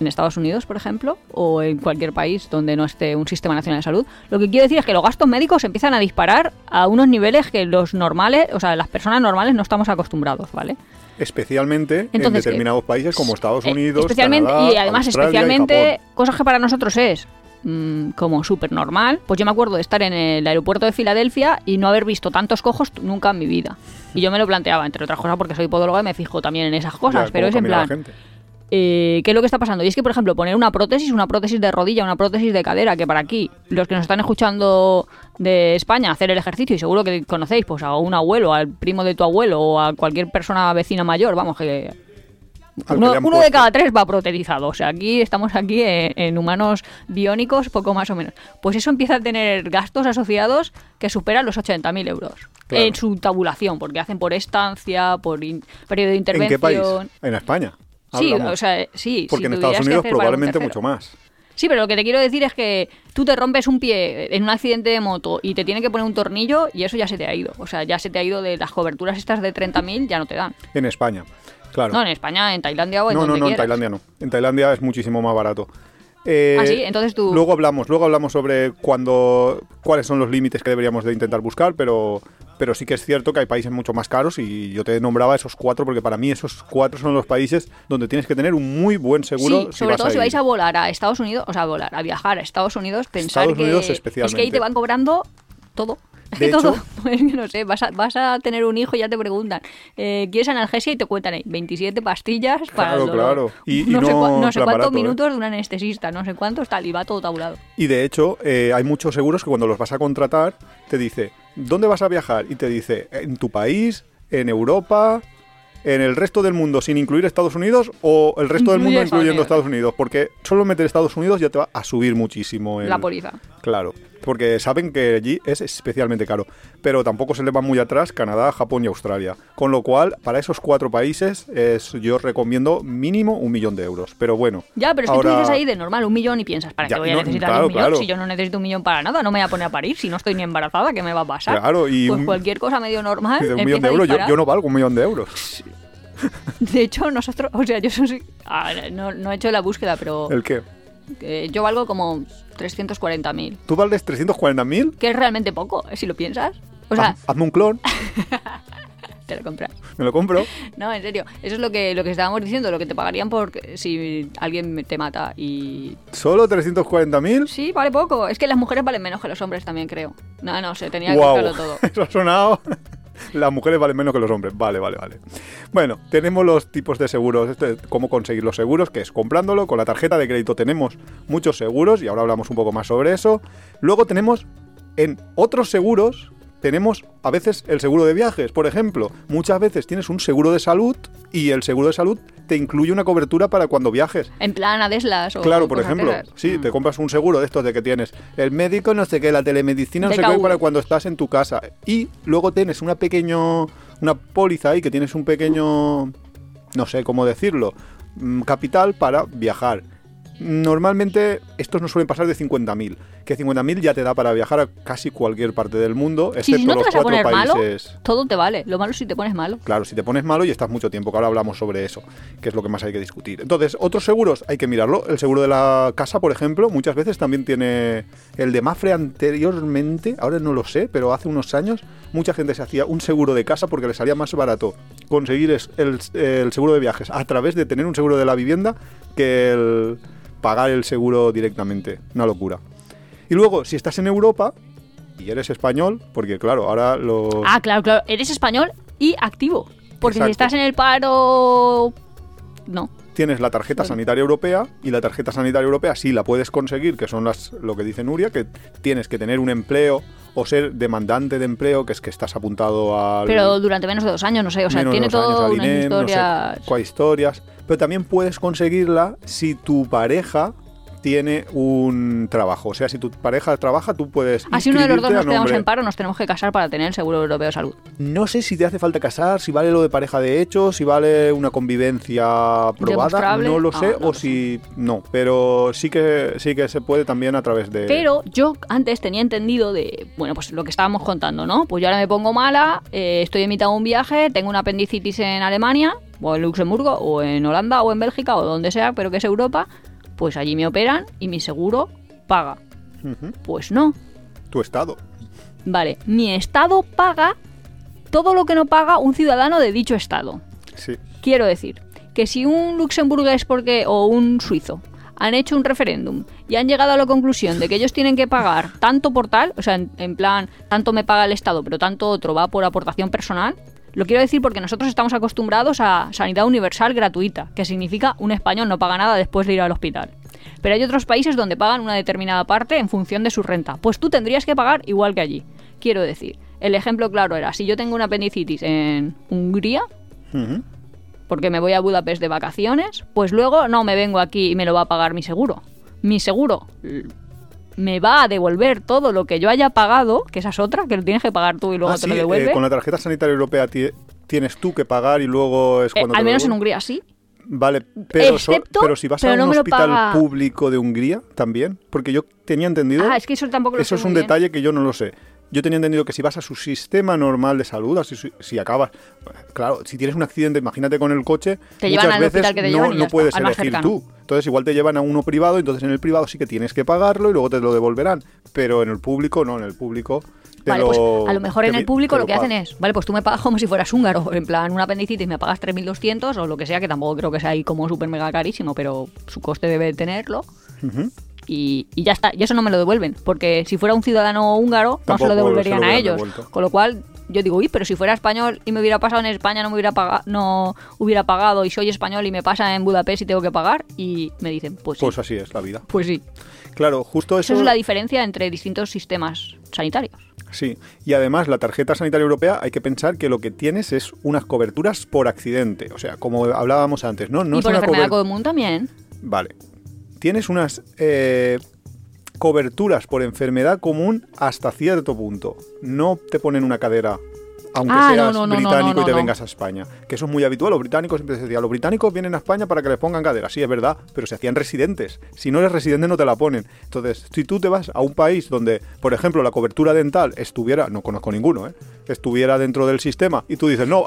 en Estados Unidos, por ejemplo, o en cualquier país donde no esté un sistema nacional de salud, lo que quiero decir es que los gastos médicos empiezan a disparar a unos niveles que los normales, o sea, las personas normales no estamos acostumbrados, ¿vale? especialmente en determinados países como Estados Eh, Unidos, especialmente Canadá, y además Australia especialmente cosas que para nosotros es mm, como súper normal pues yo me acuerdo de estar en el aeropuerto de Filadelfia y no haber visto tantos cojos nunca en mi vida y yo me lo planteaba entre otras cosas porque soy podóloga y me fijo también en esas cosas Ya, pero es en plan. Eh, ¿qué es lo que está pasando? Y es que, por ejemplo, poner una prótesis, una prótesis de rodilla, una prótesis de cadera, que para aquí, los que nos están escuchando de España, hacer el ejercicio, y seguro que conocéis pues a un abuelo, al primo de tu abuelo o a cualquier persona vecina mayor, vamos, que uno, de cada tres va protetizado. O sea, aquí estamos aquí en, en humanos biónicos, poco más o menos. Pues eso empieza a tener gastos asociados que superan los 80.000 euros Claro. en su tabulación, porque hacen por estancia, por in- periodo de ¿En intervención. qué país? En España. Sí, hablamos. o sea, sí. Porque si en Estados Unidos probablemente mucho más. Sí, pero lo que te quiero decir es que tú te rompes un pie en un accidente de moto y te tienen que poner un tornillo y eso ya se te ha ido. O sea, ya se te ha ido de las coberturas estas de 30.000, ya no te dan. En España, claro. No, en España, en Tailandia o en no, no, donde no, en quieras. Tailandia no. En Tailandia es muchísimo más barato. Eh, Ah, sí, entonces tú... Luego hablamos, luego hablamos sobre cuándo, cuáles son los límites que deberíamos de intentar buscar, pero, pero sí que es cierto que hay países mucho más caros y yo te nombraba esos cuatro porque para mí esos cuatro son los países donde tienes que tener un muy buen seguro. sí, si sobre todo si vais a volar a Estados Unidos, o sea, a volar, a viajar a Estados Unidos, pensar Estados que Unidos es que ahí te van cobrando todo. De todo. hecho- Pues que no sé, vas a, vas a tener un hijo y ya te preguntan, eh, ¿quieres analgesia? Y te cuentan ahí 27 pastillas para Claro, el dolor. claro. Y- y no, sé, cua- no cuántos ¿eh? minutos de un anestesista, no sé cuántos, tal, y va todo tabulado. Y de hecho, eh, hay muchos seguros que cuando los vas a contratar, te dice, ¿dónde vas a viajar? Y te dice, en tu país, en Europa, en el resto del mundo, sin incluir Estados Unidos, o el resto del mundo incluyendo. Estados Unidos. Porque solo meter Estados Unidos ya te va a subir muchísimo. el- La póliza. Claro, porque saben que allí es especialmente caro. Pero tampoco se le va muy atrás Canadá, Japón y Australia. Con lo cual, para esos cuatro países, es, yo recomiendo mínimo un millón de euros. Pero bueno. Ya, pero es que tú dices ahí de normal un millón y piensas, ¿para Ya, qué voy a no, necesitar claro, un millón? claro. Si yo no necesito un millón para nada, no me voy a poner a parir. Si no estoy ni embarazada, ¿qué me va a pasar? Claro, y pues un- cualquier cosa medio normal. de un millón de euros, yo, no valgo un millón de euros. De hecho, nosotros, o sea, yo soy, no, no he hecho la búsqueda, pero ¿El qué? Eh, yo valgo como 340.000, ¿Tú vales 340.000? que es realmente poco, eh, si lo piensas. O sea, Haz- Hazme un clon, te lo compras. me lo compro. No, en serio, eso es lo que, lo que estábamos diciendo, lo que te pagarían por si alguien te mata y... ¿Solo 340.000? Sí, vale poco. Es que las mujeres valen menos que los hombres también, creo. No, no sé, tenía que buscarlo todo. Eso ha sonado. Las mujeres valen menos que los hombres. Vale, vale, vale. Bueno, tenemos los tipos de seguros, este, cómo conseguir los seguros, que es comprándolo. Con la tarjeta de crédito tenemos muchos seguros y ahora hablamos un poco más sobre eso. Luego tenemos en otros seguros tenemos a veces el seguro de viajes. Por ejemplo, muchas veces tienes un seguro de salud y el seguro de salud te incluye una cobertura para cuando viajes. En plan Adeslas o Claro, por ejemplo, sí, Mm. te compras un seguro de estos de que tienes el médico, no sé qué, la telemedicina, no sé qué, para cuando estás en tu casa. Y luego tienes una pequeño, una póliza ahí que tienes un pequeño, no sé cómo decirlo, mm, capital para viajar. Normalmente estos no suelen pasar de 50.000, que 50.000 ya te da para viajar a casi cualquier parte del mundo, excepto si no te los cuatro malo, países. todo te vale. Lo malo es si te pones malo. Claro, si te pones malo y estás mucho tiempo, que ahora hablamos sobre eso, que es lo que más hay que discutir. Entonces, otros seguros hay que mirarlo. El seguro de la casa, por ejemplo, muchas veces también tiene el de Mafre anteriormente, ahora no lo sé, pero hace unos años mucha gente se hacía un seguro de casa porque le salía más barato conseguir el, el seguro de viajes a través de tener un seguro de la vivienda que el pagar el seguro directamente. Una locura. Y luego, si estás en Europa y eres español, porque claro, ahora los... Ah, claro, claro. Eres español y activo. Porque Exacto. si estás en el paro... No. tienes la tarjeta sanitaria europea y la tarjeta sanitaria europea sí la puedes conseguir, que son las lo que dice Nuria, que tienes que tener un empleo o ser demandante de empleo, que es que estás apuntado al Pero durante menos de dos años, no sé. O sea, tiene todo al unas INEM, no sé historias... pero también puedes conseguirla si tu pareja tiene un trabajo, o sea, si tu pareja trabaja, tú puedes Así uno de los dos nos quedamos en paro, nos tenemos que casar para tener el seguro europeo de salud. No sé si te hace falta casar, si vale lo de pareja de hecho, si vale una convivencia probada, no lo Ah, sé, no o lo sé. si no, pero sí que sí que se puede también a través de Pero yo antes tenía entendido de, bueno, pues lo que estábamos contando, ¿no? Pues yo ahora me pongo mala, eh, estoy en mitad de un viaje, tengo una apendicitis en Alemania, o en Luxemburgo, o en Holanda, o en Bélgica, o donde sea, pero que es Europa, pues allí me operan y mi seguro paga. Pues no. tu estado. Vale, mi estado paga todo lo que no paga un ciudadano de dicho estado. Sí. Quiero decir, que si un luxemburgués porque, o un suizo han hecho un referéndum y han llegado a la conclusión de que ellos tienen que pagar tanto por tal, o sea, en, en plan, tanto me paga el Estado, pero tanto otro va por aportación personal, lo quiero decir porque nosotros estamos acostumbrados a sanidad universal gratuita, que significa un español no paga nada después de ir al hospital. Pero hay otros países donde pagan una determinada parte en función de su renta. Pues tú tendrías que pagar igual que allí. Quiero decir, el ejemplo claro era, si yo tengo una apendicitis en Hungría, porque me voy a Budapest de vacaciones, pues luego no me vengo aquí y me lo va a pagar mi seguro. Mi seguro me va a devolver todo lo que yo haya pagado, que esa es otra, que lo tienes que pagar tú y luego Ah, te sí, lo eh, devuelve. con la tarjeta sanitaria europea ti- tienes tú que pagar y luego es Eh, cuando te al menos en. Hungría sí. Vale, pero, so- pero si vas pero a un no hospital paga- público de Hungría también, porque yo tenía entendido Ah, es que eso tampoco lo Eso es un bien. detalle que yo no lo sé. Yo tenía entendido que si vas a su sistema normal de salud, así si, acabas, claro, si tienes un accidente, imagínate con el coche, Te llevan muchas al veces hospital que te no, llevan no puedes al elegir cercano. tú. Entonces igual te llevan a uno privado, entonces en el privado sí que tienes que pagarlo y luego te lo devolverán, pero en el público no, en el público te Vale, lo- pues a lo mejor en el público lo que hacen es, vale, pues tú me pagas como si fueras húngaro, en plan una apendicitis me pagas 3.200 o lo que sea, que tampoco creo que sea ahí como súper mega carísimo, pero su coste debe tenerlo. Ujú. Y, y ya está. Y eso no me lo devuelven, porque si fuera un ciudadano húngaro, no se Tampoco lo se lo devolverían a ellos. devuelto. Con lo cual, yo digo, uy, pero si fuera español y me hubiera pasado en España, no me hubiera pagado, no hubiera pagado, y soy español y me pasa en Budapest y tengo que pagar, y me dicen, pues sí. Pues así es la vida. Pues sí. Claro, justo eso. Esa es la diferencia entre distintos sistemas sanitarios. Sí, y además la tarjeta sanitaria europea hay que pensar que lo que tienes es unas coberturas por accidente, o sea, como hablábamos antes, ¿no? No y es por una enfermedad común también. Vale. Tienes unas eh, coberturas por enfermedad común hasta cierto punto. No te ponen una cadera, aunque Ah, seas no, no, no, británico no, y te vengas a España. Que eso es muy habitual. Los británicos siempre se decía, los británicos vienen a España para que les pongan cadera. Sí, es verdad, pero se hacían residentes. Si no eres residente no te la ponen. Entonces, si tú te vas a un país donde, por ejemplo, la cobertura dental estuviera, no conozco ninguno, ¿eh? estuviera dentro del sistema y tú dices, no,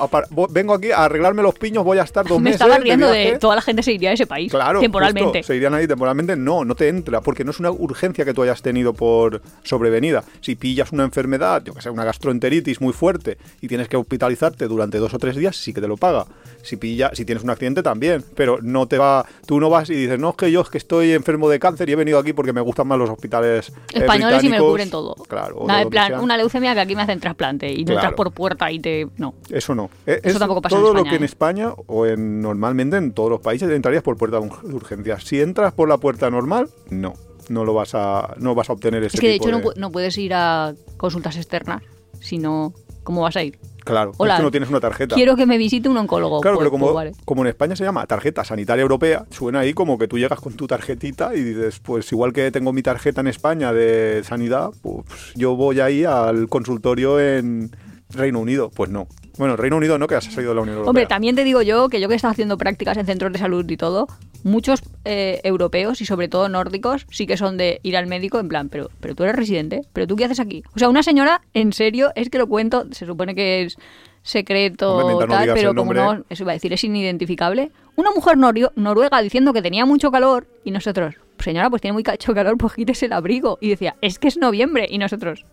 vengo aquí a arreglarme los piños, voy a estar dos me meses estaba riendo de, viaje". toda la gente se iría a ese país. Claro, temporalmente. justo, se irían ahí temporalmente. No, no te entra, porque no es una urgencia que tú hayas tenido por sobrevenida. Si pillas una enfermedad, yo que sé, una gastroenteritis muy fuerte, y tienes que hospitalizarte durante dos o tres días, sí que te lo paga. Si pilla, si tienes un accidente también, pero no te va, tú no vas y dices, no, es que yo es que estoy enfermo de cáncer y he venido aquí porque me gustan más los hospitales eh, Españoles y me lo británicos". cubren todo. Claro. Nada, de en plan, sea. una leucemia que aquí me hacen trasplante y no Claro. entras por puerta y te... No. Eso no. Eh, Eso tampoco pasa en todo lo España, que en ¿eh? España o en normalmente en todos los países entrarías por puerta de ur- de urgencias. Si entras por la puerta normal, no. No lo vas a no vas a obtener ese Es que de tipo hecho no, pu- no puedes ir a consultas externas, sino... ¿Cómo vas a ir? Claro, es Hola, que no tienes una tarjeta. Quiero que me visite un oncólogo. Claro, Pues- pero como, pues vale. como en España se llama tarjeta sanitaria europea, suena ahí como que tú llegas con tu tarjetita y dices, pues igual que tengo mi tarjeta en España de sanidad, pues yo voy ahí al consultorio en Reino Unido. Pues no. Bueno, Reino Unido no, que has salido de la Unión Europea. Hombre, también te digo yo que yo que he estado haciendo prácticas en centros de salud y todo, muchos eh, europeos y sobre todo nórdicos sí que son de ir al médico en plan, pero, pero tú eres residente, pero tú qué haces aquí. O sea, una señora, en serio, es que lo cuento, se supone que es secreto Hombre, no tal, digas pero como no, eso iba a decir, es inidentificable. Una mujer norio- noruega diciendo que tenía mucho calor y nosotros, señora, pues tiene muy mucho calor, pues quítese el abrigo. Y decía, es que es noviembre y nosotros,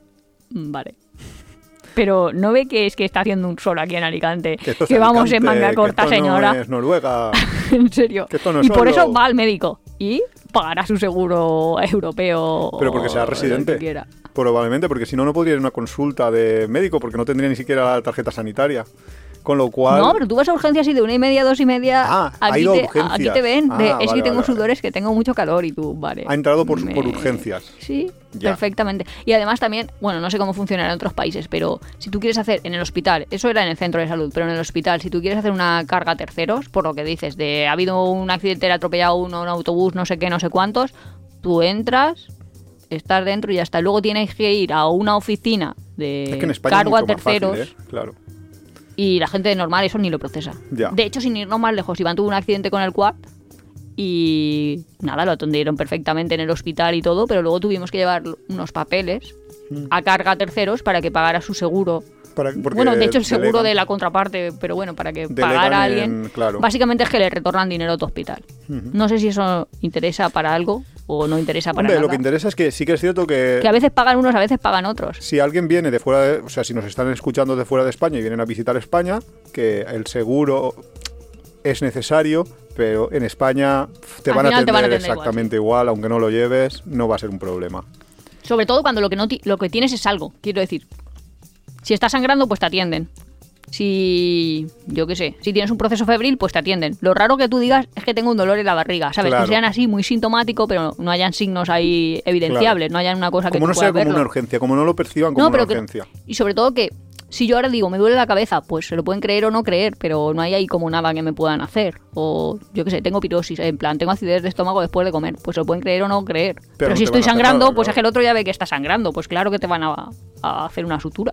"Mm, vale. Pero no ve que es que está haciendo un sol aquí en Alicante, que, que vamos en manga que corta, esto señora. No es Noruega. en serio. que esto no es y por solo- eso va al médico y pagará su seguro europeo. Pero porque sea residente. que. Probablemente, porque si no, no podría ir a una consulta de médico, porque no tendría ni siquiera la tarjeta sanitaria. Con lo cual. No, pero tú vas a urgencias y de una y media dos y media. Ah, ha aquí, ido a te, urgencias. aquí te ven. de, Ah, es que tengo vale, vale. sudores, que tengo mucho calor y tú, vale. Ha entrado por, me- por urgencias. Sí, Ya. perfectamente. Y además también, bueno, no sé cómo funcionará en otros países, pero si tú quieres hacer en el hospital, eso era en el centro de salud, pero en el hospital, si tú quieres hacer una carga a terceros, por lo que dices, de ha habido un accidente, ha atropellado uno, un autobús, no sé qué, no sé cuántos, tú entras, estás dentro y ya está. Luego tienes que ir a una oficina de Es que cargo a más fácil, terceros. ¿eh? Claro. Y la gente normal eso ni lo procesa. Ya. De hecho, sin irnos más lejos, Iván tuvo un accidente con el quad y nada, lo atendieron perfectamente en el hospital y todo, pero luego tuvimos que llevar unos papeles Mm. a carga a terceros para que pagara su seguro. Para- Bueno, de hecho el seguro delegan- de la contraparte, pero bueno, para que pagara a en- alguien. claro. Básicamente es que le retornan dinero a tu hospital. No sé si eso interesa para algo o no interesa para Hombre, nada. lo que interesa es que sí que es cierto que, Que a veces pagan unos, a veces pagan otros. si alguien viene de fuera, de, o sea, si nos están escuchando de fuera de España y vienen a visitar España, que el seguro es necesario, pero en España te van a atender, te van a atender igual, exactamente igual, aunque no lo lleves, no va a ser un problema. Sobre todo cuando lo que, no lo que tienes es algo, quiero decir. Si estás sangrando, pues te atienden. Si, yo qué sé, si tienes un proceso febril, pues te atienden. Lo raro que tú digas es que tengo un dolor en la barriga, ¿sabes? Claro. Que sean así, muy sintomático, pero no hayan signos ahí evidenciables, no hayan una cosa que Como no sea como una urgencia, como no lo perciban como No, una que- urgencia. Y sobre todo que si yo ahora digo, me duele la cabeza, pues se lo pueden creer o no creer, pero no hay ahí como nada que me puedan hacer. O yo qué sé, tengo pirosis, en plan, tengo acidez de estómago después de comer, pues se lo pueden creer o no creer. Pero, no si estoy sangrando, nada, pues claro. es que el otro ya ve que está sangrando, pues claro que te van a, a hacer una sutura.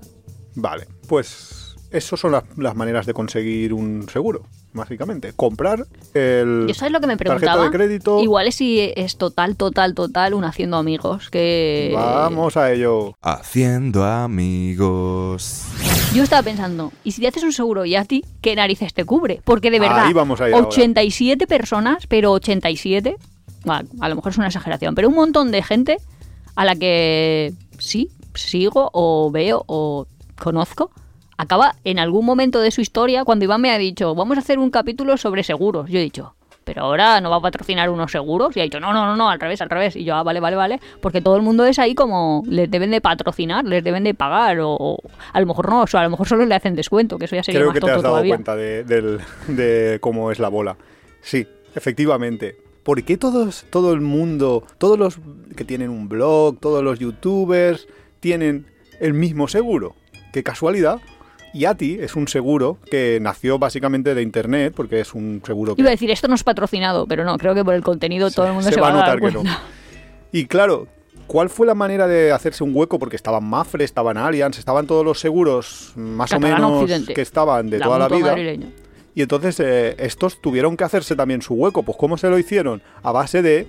Vale, pues esas son las, las maneras de conseguir un seguro, básicamente. Comprar el ¿Y sabes lo que me tarjeta preguntaba? de crédito. Igual es si es total, total, total un haciendo amigos, que... Vamos a ello. Haciendo amigos. Yo estaba pensando, ¿y si te haces un seguro y a ti, qué narices te cubre? Porque de verdad, Ahí vamos a ir ahora. 87 personas, pero 87, bueno, a lo mejor es una exageración, pero un montón de gente a la que sí, sigo o veo o conozco, acaba en algún momento de su historia, cuando Iván me ha dicho, vamos a hacer un capítulo sobre seguros, yo he dicho... Pero ahora no va a patrocinar unos seguros. Y ha dicho, no, no, no, no, al revés, al revés. Y yo, ah, vale, vale, vale. Porque todo el mundo es ahí como, les deben de patrocinar, les deben de pagar. O, o a lo mejor no, o sea, a lo mejor solo le hacen descuento, que eso ya sería Creo más que te tonto has dado todavía. cuenta de, de cómo es la bola. Sí, efectivamente. ¿Por qué todos, todo el mundo, todos los que tienen un blog, todos los youtubers, tienen el mismo seguro? Qué casualidad. Yati es un seguro que nació básicamente de internet, porque es un seguro que Iba a decir, esto no es patrocinado, pero no, creo que por el contenido todo el mundo se, va a va dar notar que no. Y claro, ¿cuál fue la manera de hacerse un hueco? Porque estaban Mafre, estaban Allianz, estaban todos los seguros más o menos Occidente. que estaban de La toda la vida. Y entonces eh, estos tuvieron que hacerse también su hueco. Pues ¿cómo se lo hicieron? A base de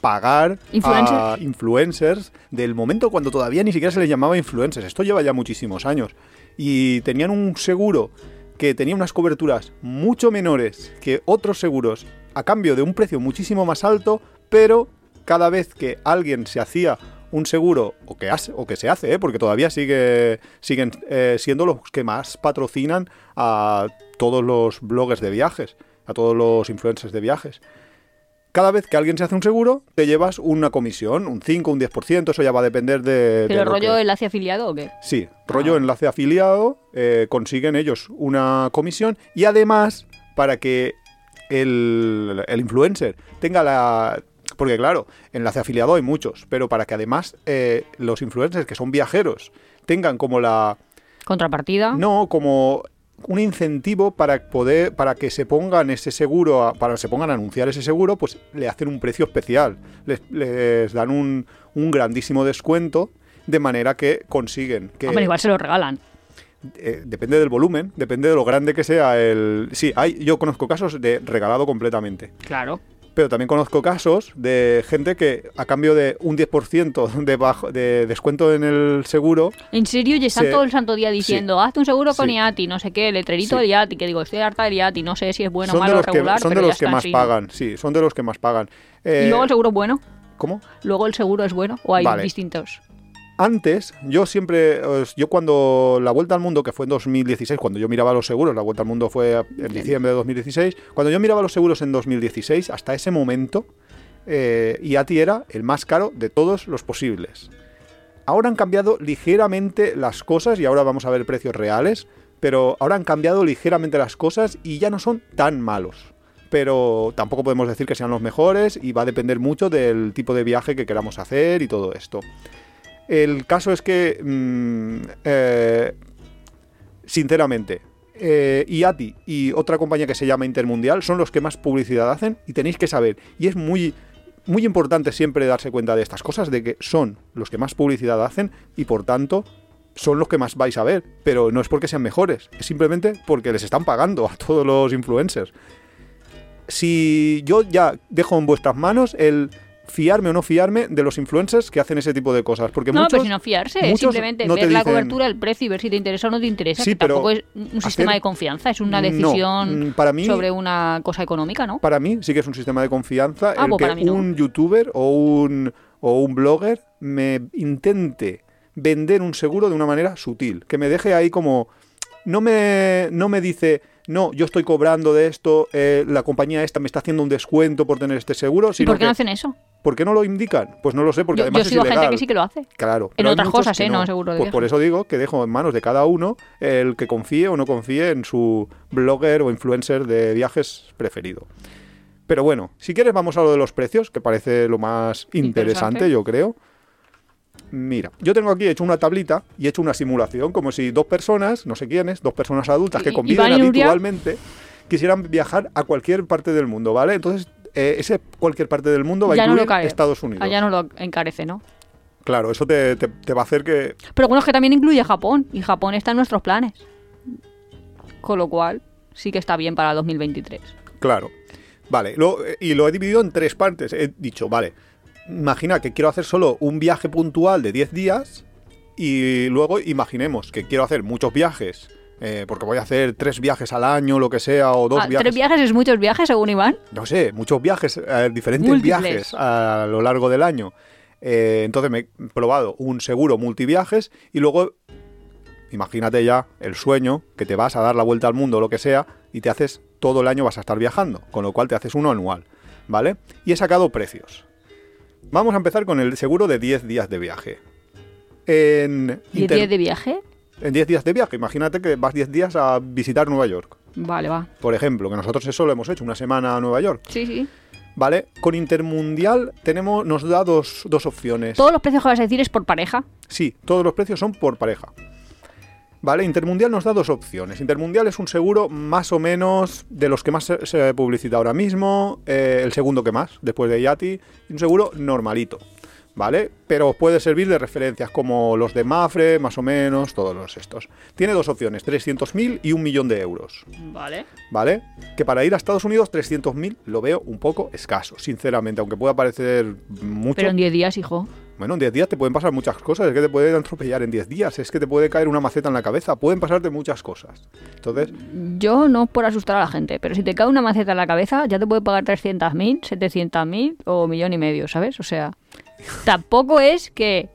pagar a influencers del momento cuando todavía ni siquiera se les llamaba influencers. Esto lleva ya muchísimos años. Y tenían un seguro que tenía unas coberturas mucho menores que otros seguros a cambio de un precio muchísimo más alto, pero cada vez que alguien se hacía un seguro, o que, hace, o que se hace, ¿eh? porque todavía sigue, siguen eh, siendo los que más patrocinan a todos los bloggers de viajes, a todos los influencers de viajes. Cada vez que alguien se hace un seguro, te llevas una comisión, un 5, un 10%, eso ya va a depender de... ¿Pero lo rollo que- enlace afiliado o qué? Sí, rollo enlace afiliado, eh, consiguen ellos una comisión y además para que el, el influencer tenga la... Porque claro, enlace afiliado hay muchos, pero para que además eh, los influencers que son viajeros tengan como la... Contrapartida. No, como un incentivo para poder para que se pongan ese seguro a- para que se pongan a anunciar ese seguro pues le hacen un precio especial les, les dan un, un grandísimo descuento de manera que consiguen que Hombre, igual se lo regalan. eh, depende del volumen, depende de lo grande que sea el... Sí, hay, yo conozco casos de regalado completamente, Claro. Pero también conozco casos de gente que a cambio de un 10% de, bajo, de descuento en el seguro, En serio, y están Se- todo el santo día diciendo, hazte un seguro con Sí. IATI, no sé qué, letrerito Sí. de IATI, que digo, estoy harta del IATI, no sé si es bueno, son de malo, los que, regular, son de pero los ya que más sí. pagan, sí, son de los que más pagan. Eh, ¿Y luego el seguro es bueno? ¿Cómo? ¿Luego el seguro es bueno? ¿O hay Vale. distintos? Antes, yo siempre, yo cuando la Vuelta al Mundo, que fue en 2016, cuando yo miraba los seguros, la Vuelta al Mundo fue en diciembre de 2016, cuando yo miraba los seguros en 2016, hasta ese momento, eh, IATI era el más caro de todos los posibles. Ahora han cambiado ligeramente las cosas y ahora vamos a ver precios reales, pero ahora han cambiado ligeramente las cosas y ya no son tan malos. Pero tampoco podemos decir que sean los mejores y va a depender mucho del tipo de viaje que queramos hacer y todo esto. El caso es que, mm, eh, sinceramente, eh, IATI y otra compañía que se llama Intermundial son los que más publicidad hacen y tenéis que saber. Y es muy, muy importante siempre darse cuenta de estas cosas, de que son los que más publicidad hacen y por tanto son los que más vais a ver. Pero no es porque sean mejores, es simplemente porque les están pagando a todos los influencers. Si yo ya dejo en vuestras manos el fiarme o no fiarme de los influencers que hacen ese tipo de cosas. Porque No, muchos, pero si no fiarse, es simplemente no ver la cobertura, el precio y ver si te interesa o no te interesa, Sí, que pero tampoco es un hacer- sistema de confianza, es una No, decisión mm, para mí- sobre una cosa económica, ¿no? Para mí sí que es un sistema de confianza Ah, el pues que para mí no. un youtuber o un, o un blogger me intente vender un seguro de una manera sutil, que me deje ahí como... No me, no me dice, no, yo estoy cobrando de esto, eh, la compañía esta me está haciendo un descuento por tener este seguro, ¿Y por qué que, no hacen eso? ¿por qué no lo indican? Pues no lo sé, porque Yo, además yo es sigo ilegal. gente que sí que lo hace. Claro. En otras cosas, ¿eh? No, seguro de Pues por eso digo que dejo en manos de cada uno el que confíe o no confíe en su blogger o influencer de viajes preferido. Pero bueno, si quieres vamos a lo de los precios, que parece lo más interesante, Interesante. yo creo. Mira, yo tengo aquí hecho una tablita y he hecho una simulación, como si dos personas, no sé quiénes, dos personas adultas que ¿Y- conviven habitualmente, quisieran viajar a cualquier parte del mundo, ¿vale? Entonces, eh, ese cualquier parte del mundo va a Ya no incluir cae. Estados Unidos. Allá no lo encarece, ¿no? Claro, eso te, te- te va a hacer que Pero bueno, es que también incluye Japón, y Japón está en nuestros planes. Con lo cual, sí que está bien para 2023. Claro. Vale, lo- eh, y lo he dividido en tres partes. He dicho, vale, imagina que quiero hacer solo un viaje puntual de 10 días y luego imaginemos que quiero hacer muchos viajes, eh, porque voy a hacer tres viajes al año, lo que sea, o dos Ah, viajes. ¿Tres viajes es muchos viajes, según Iván? no sé, muchos viajes, eh, diferentes Múltiples. viajes a lo largo del año. Eh, entonces me he probado un seguro multiviajes y luego imagínate ya el sueño que te vas a dar la vuelta al mundo o lo que sea y te haces todo el año vas a estar viajando, con lo cual te haces uno anual, ¿vale? Y he sacado precios. Vamos a empezar con el seguro de 10 días de viaje. En ¿Y inter- días de viaje? en 10 días de viaje, imagínate que vas 10 días a visitar Nueva York. Vale, va. Por ejemplo, que nosotros eso lo hemos hecho, una semana a Nueva York. Sí, sí. ¿Vale? Con Intermundial tenemos, nos da dos, dos opciones. Todos los precios que vas a decir es por pareja. Sí, todos los precios son por pareja. ¿Vale? Intermundial nos da dos opciones. Intermundial es un seguro más o menos de los que más se, publicita ahora mismo, eh, el segundo que más, después de Yati, un seguro normalito. ¿Vale? Pero os puede servir de referencias como los de Mafre, más o menos, todos los estos. Tiene dos opciones, 300.000 y un millón de euros. Vale. ¿vale? Que para ir a Estados Unidos 300.000 lo veo un poco escaso, sinceramente, aunque pueda parecer mucho. Pero en 10 días, hijo. Bueno, en 10 días te pueden pasar muchas cosas, es que te pueden atropellar en 10 días, es que te puede caer una maceta en la cabeza, pueden pasarte muchas cosas. Entonces, Yo no por asustar a la gente, pero si te cae una maceta en la cabeza, ya te puede pagar 300.000, 700.000 o millón y medio, ¿sabes? O sea, tampoco es que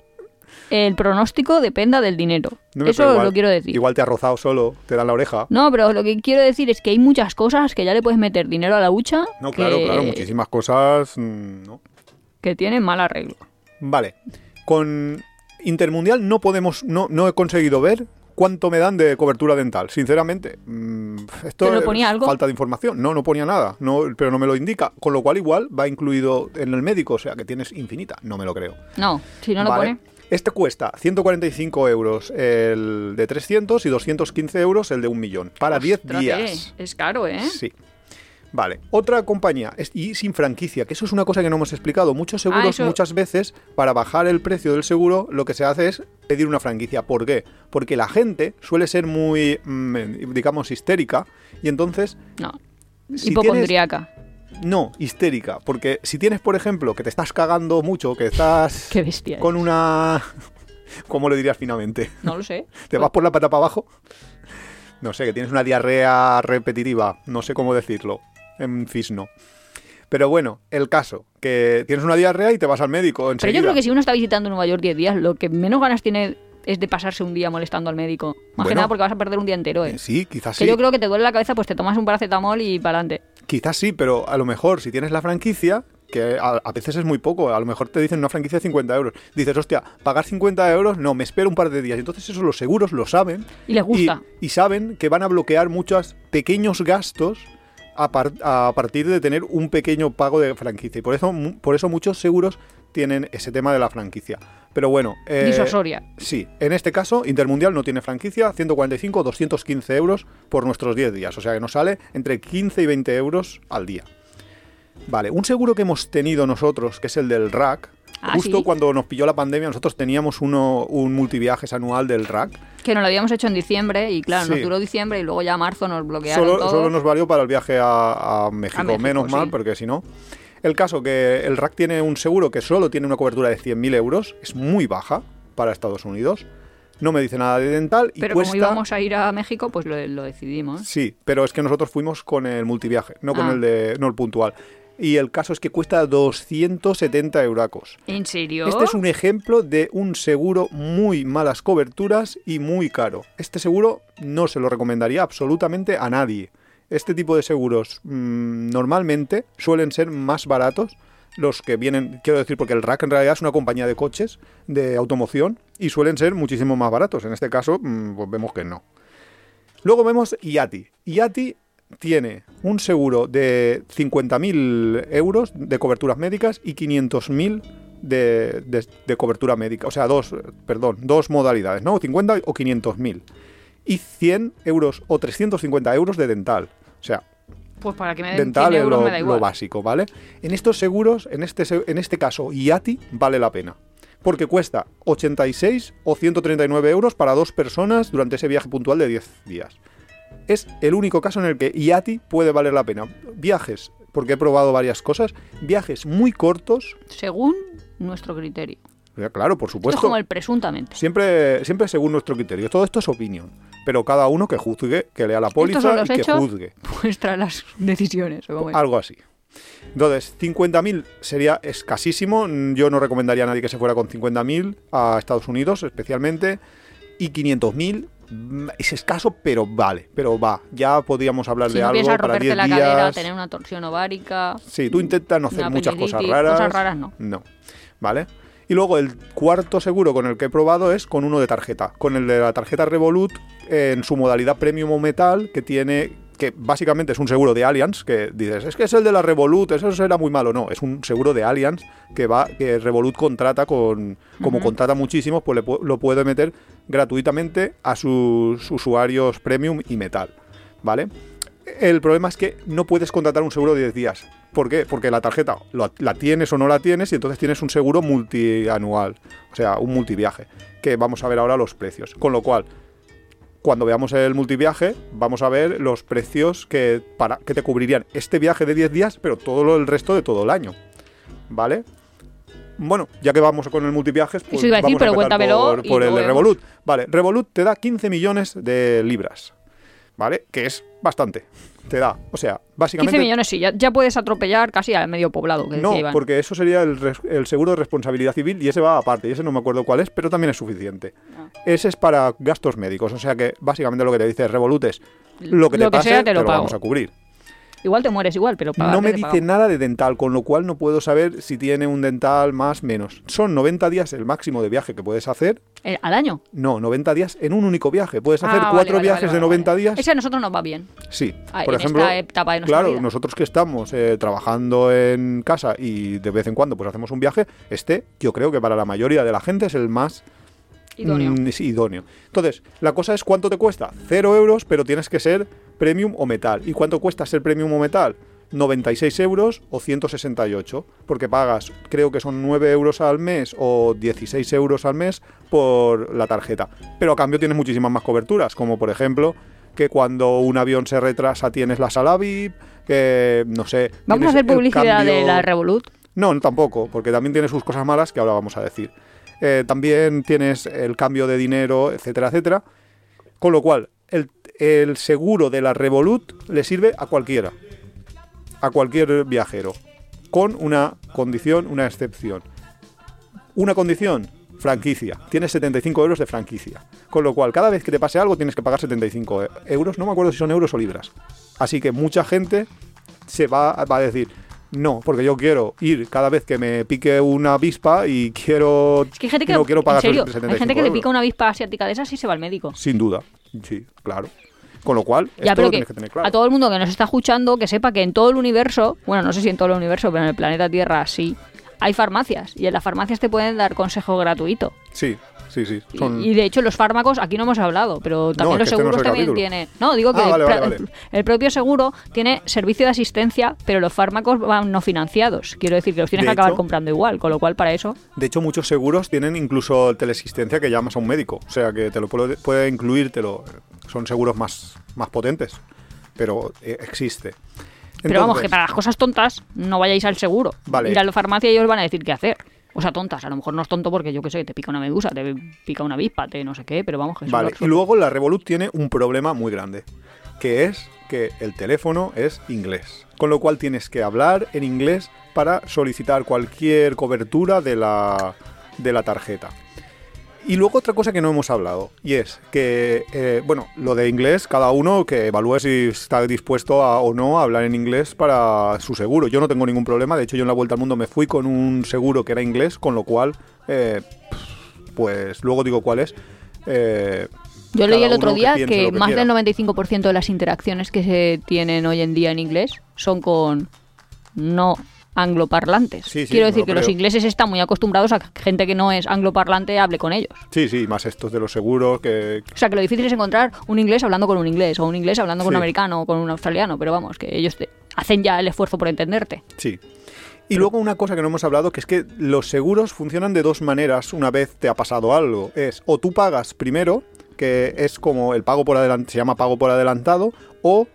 el pronóstico dependa del dinero. no, Eso igual- lo quiero decir. Igual te ha rozado solo, te dan la oreja. No, pero lo que quiero decir es que hay muchas cosas que ya le puedes meter dinero a la hucha No, que, claro, claro, muchísimas cosas. mm, no. que tienen mal arreglo. Vale. Con Intermundial no podemos, no, no he conseguido ver cuánto me dan de cobertura dental. Sinceramente, mm, esto ¿Pero ponía algo? falta de información. No, no ponía nada, no, pero no me lo indica. Con lo cual igual va incluido en el médico, o sea que tienes infinita. No me lo creo. No, si no lo Vale. pone. Este cuesta 145 euros el de 300 y 215 euros el de un millón. Para 10 Ostras, días. eh, Es caro, ¿eh? Sí. Vale, otra compañía, y sin franquicia, que eso es una cosa que no hemos explicado. Muchos seguros, Ah, eso- muchas veces, para bajar el precio del seguro, lo que se hace es pedir una franquicia. ¿Por qué? Porque la gente suele ser muy, mm, digamos, histérica, y entonces, No. Si Hipocondriaca. no, histérica. Porque si tienes, por ejemplo, que te estás cagando mucho, que estás Qué bestia. con una... ¿Cómo lo dirías finamente? No lo sé. ¿Te vas por la pata para abajo? No sé, que tienes una diarrea repetitiva, no sé cómo decirlo, en fisno. Pero bueno, el caso, que tienes una diarrea y te vas al médico Pero yo creo que si uno está visitando Nueva York 10 días, lo que menos ganas tiene es de pasarse un día molestando al médico. Más que nada porque vas a perder un día entero, ¿eh? Eh, Sí, quizás Que sí. yo creo que te duele la cabeza, pues te tomas un paracetamol y para adelante. Quizás sí, pero a lo mejor si tienes la franquicia, que a, a veces es muy poco, a lo mejor te dicen una franquicia de 50 euros. Dices, hostia, pagar 50 euros, no, me espero un par de días. Entonces eso los seguros lo saben. Y les gusta. Y, y saben que van a bloquear muchos pequeños gastos a, par- a partir de tener un pequeño pago de franquicia. Y por eso, por eso muchos seguros tienen ese tema de la franquicia. Pero bueno... eh, Disuasoria. Sí, en este caso, Intermundial no tiene franquicia, 145, 215 euros por nuestros 10 días. O sea que nos sale entre 15 y 20 euros al día. Vale, un seguro que hemos tenido nosotros, que es el del RAC. Ah, Justo ¿sí? cuando nos pilló la pandemia, nosotros teníamos uno, un multiviajes anual del RAC. Que nos lo habíamos hecho en diciembre y claro, nos duró diciembre y luego ya marzo nos bloquearon Solo, todo. solo nos valió para el viaje a, a México. México, Menos mal, porque si no. El caso que el RAC tiene un seguro que solo tiene una cobertura de 100.000 euros, es muy baja para Estados Unidos. No me dice nada de dental y Pero cuesta. como íbamos a ir a México, pues lo, lo decidimos. Sí, pero es que nosotros fuimos con el multiviaje, no con Ah. el de no el puntual. Y el caso es que cuesta 270 euracos. ¿En serio? Este es un ejemplo de un seguro muy malas coberturas y muy caro. Este seguro no se lo recomendaría absolutamente a nadie. Este tipo de seguros mm, normalmente suelen ser más baratos los que vienen, quiero decir, porque el RAC en realidad es una compañía de coches de automoción y suelen ser muchísimo más baratos. En este caso, mm, pues vemos que no. Luego vemos IATI. IATI tiene un seguro de 50.000 euros de coberturas médicas y 500.000 de, de, de cobertura médica. O sea, dos, perdón, dos modalidades, ¿no? 50 o 500.000. Y 100 euros o 350 euros de dental. O sea, Pues para que me den dental 100 es euros lo, me da lo básico, ¿vale? En estos seguros, en este, en este caso, IATI vale la pena. Porque cuesta 86 o 139 euros para dos personas durante ese viaje puntual de 10 días. Es el único caso en el que IATI puede valer la pena. Viajes, porque he probado varias cosas, viajes muy cortos, Según nuestro criterio. claro, por Esto es supuesto, como el presuntamente. siempre, siempre según nuestro criterio. Todo esto es opinión. Pero cada uno que juzgue, que lea la póliza y que hechos. juzgue. Vuestras las decisiones. Algo así. Entonces, 50.000 sería escasísimo. Yo no recomendaría a nadie que se fuera con 50.000 a Estados Unidos, especialmente. Y 500.000 mm, es escaso, pero vale, pero va. Ya podríamos hablar Si de no algo para romperte 10 la días. cadera, tener una torsión ovárica. Sí, tú intentas no hacer muchas cosas raras. cosas raras no. No. ¿Vale? Y luego el cuarto seguro con el que he probado es con uno de tarjeta. Con el de la tarjeta Revolut en su modalidad premium o metal, que tiene. que básicamente es un seguro de Allianz, que dices, es que es el de la Revolut, eso será muy malo. No, es un seguro de Allianz que va, que Revolut contrata con. Como contrata muchísimos, pues le lo puede meter gratuitamente a sus usuarios premium y metal. ¿Vale? El problema es que no puedes contratar un seguro de 10 días. ¿Por qué? Porque la tarjeta la tienes o no la tienes y entonces tienes un seguro multianual, o sea, un multiviaje, que vamos a ver ahora los precios. Con lo cual, cuando veamos el multiviaje, vamos a ver los precios que, para, que te cubrirían este viaje de 10 días, pero todo el resto de todo el año. ¿Vale? Bueno, ya que vamos con el multiviajes, pues Eso iba a decir, vamos pero cuéntamelo por, lo el de. Revolut. Vale, Revolut te da 15 millones de libras, ¿vale? Que es bastante. Te da, o sea, 15 básicamente... millones, sí, ya, ya puedes atropellar casi al medio poblado, que No, decía Iván. porque eso sería el, res- el seguro de responsabilidad civil y ese va aparte, y ese no me acuerdo cuál es, pero también es suficiente. Ah. Ese es para gastos médicos, o sea que básicamente lo que te dice Revolut es lo que te Lo que pase sea, te lo pago. vamos a cubrir. Igual te mueres igual, pero No me dice nada de dental, con lo cual no puedo saber si tiene un dental más menos. Son 90 días el máximo de viaje que puedes hacer. Eh, ¿Al año? No, 90 días en un único viaje. Puedes hacer Ah, cuatro vale, vale, viajes vale, de vale, 90 vale. días. Ese a nosotros nos va bien. Sí, Ah, por en ejemplo, esta etapa de nuestra claro, vida. nosotros que estamos eh, trabajando en casa y de vez en cuando pues hacemos un viaje, este yo creo que para la mayoría de la gente es el más Idóneo. mm, sí, idóneo. Entonces, la cosa es cuánto te cuesta. Cero euros, pero tienes que ser premium o metal. ¿Y cuánto cuesta ser premium o metal? 96 euros o 168, porque pagas, creo que son 9 euros al mes o 16 euros al mes por la tarjeta. Pero a cambio tienes muchísimas más coberturas, como por ejemplo que cuando un avión se retrasa tienes la sala VIP, que no sé. Vamos a hacer publicidad de la Revolut. no, no, tampoco, porque también tiene sus cosas malas que ahora vamos a decir. Eh, también tienes el cambio de dinero, etcétera, etcétera. Con lo cual, el, seguro de la Revolut le sirve a cualquiera. A cualquier viajero. Con una condición, una excepción. Una condición, franquicia. Tienes 75 euros de franquicia. Con lo cual, cada vez que te pase algo tienes que pagar 75 e- euros. No me acuerdo si son euros o libras. Así que mucha gente se va, va a decir, no, porque yo quiero ir cada vez que me pique una avispa y quiero... Es que hay gente que, no quiero pagar en serio, 75 hay gente que le pica una avispa asiática de esas y se va al médico. Sin duda, sí, claro. Con lo cual, Ya, esto pero lo que, tienes que tener claro. a todo el mundo que nos está escuchando, que sepa que en todo el universo, bueno, no sé si en todo el universo, pero en el planeta Tierra sí, hay farmacias. Y en las farmacias te pueden dar consejo gratuito. Sí, sí, sí. Y- son- Y, de hecho los fármacos, aquí no hemos hablado, pero también los que este no seguros también tienen... No, digo que Ah, vale, el, vale, pra- vale. el propio seguro tiene servicio de asistencia, pero los fármacos van no financiados. Quiero decir que los tienes De que acabar hecho- comprando igual, con lo cual para eso... De hecho, muchos seguros tienen incluso teleasistencia que llamas a un médico. O sea, que te lo puede, puede incluir, te lo, son seguros más, más potentes. Pero eh, existe. Pero vamos, que para las cosas tontas no vayáis al seguro. Vale. Ir a la farmacia y ellos van a decir qué hacer. O sea, tontas. A lo mejor no es tonto porque yo qué sé, te pica una medusa, te pica una avispa, te no sé qué, pero vamos, que Vale, y luego la Revolut tiene un problema muy grande, que es que el teléfono es inglés. Con lo cual tienes que hablar en inglés para solicitar cualquier cobertura de la, de la tarjeta. Y luego otra cosa que no hemos hablado, y es que, eh, bueno, lo de inglés, cada uno que evalúe si está dispuesto a- o no a hablar en inglés para su seguro. Yo no tengo ningún problema, de hecho yo en la Vuelta al Mundo me fui con un seguro que era inglés, con lo cual, eh, pues luego digo cuál es. eh, Yo leí el otro día que, más quiera. del 95% de las interacciones que se tienen hoy en día en inglés son con no angloparlantes. Sí, sí, Quiero decir lo que los ingleses están muy acostumbrados a que gente que no es angloparlante hable con ellos. Sí, sí, más estos de los seguros que... O sea, que lo difícil es encontrar un inglés hablando con un inglés, o un inglés hablando con Sí. un americano, o con un australiano, pero vamos, que ellos te hacen ya el esfuerzo por entenderte. Sí. Y luego una cosa que no hemos hablado, que es que los seguros funcionan de dos maneras una vez te ha pasado algo. Es o tú pagas primero, que es como el pago por adelantado, se llama pago por adelantado, o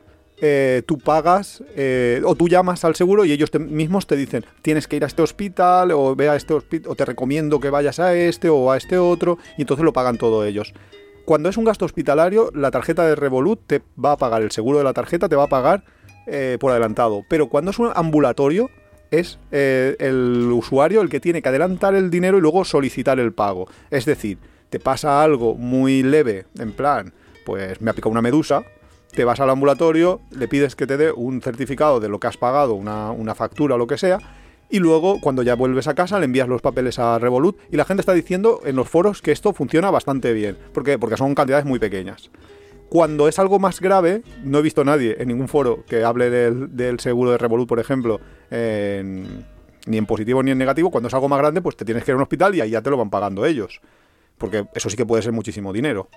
eh, tú pagas, eh, o tú llamas al seguro y ellos mismos te dicen, tienes que ir a este hospital, o ve a este hospital, o te recomiendo que vayas a este o a este otro, y entonces lo pagan todo ellos. Cuando es un gasto hospitalario, la tarjeta de Revolut te va a pagar, el seguro de la tarjeta te va a pagar eh, por adelantado. Pero cuando es un ambulatorio, es el usuario el que tiene que adelantar el dinero y luego solicitar el pago. Es decir, te pasa algo muy leve, en plan, pues me ha picado una medusa, te vas al ambulatorio, le pides que te dé un certificado de lo que has pagado, una, una factura o lo que sea, y luego cuando ya vuelves a casa le envías los papeles a Revolut y la gente está diciendo en los foros que esto funciona bastante bien. ¿Por qué? Porque son cantidades muy pequeñas. Cuando es algo más grave, no he visto a nadie en ningún foro que hable del, del seguro de Revolut, por ejemplo, ni en positivo ni en negativo. Cuando es algo más grande, pues te tienes que ir a un hospital y ahí ya te lo van pagando ellos. Porque eso sí que puede ser muchísimo dinero.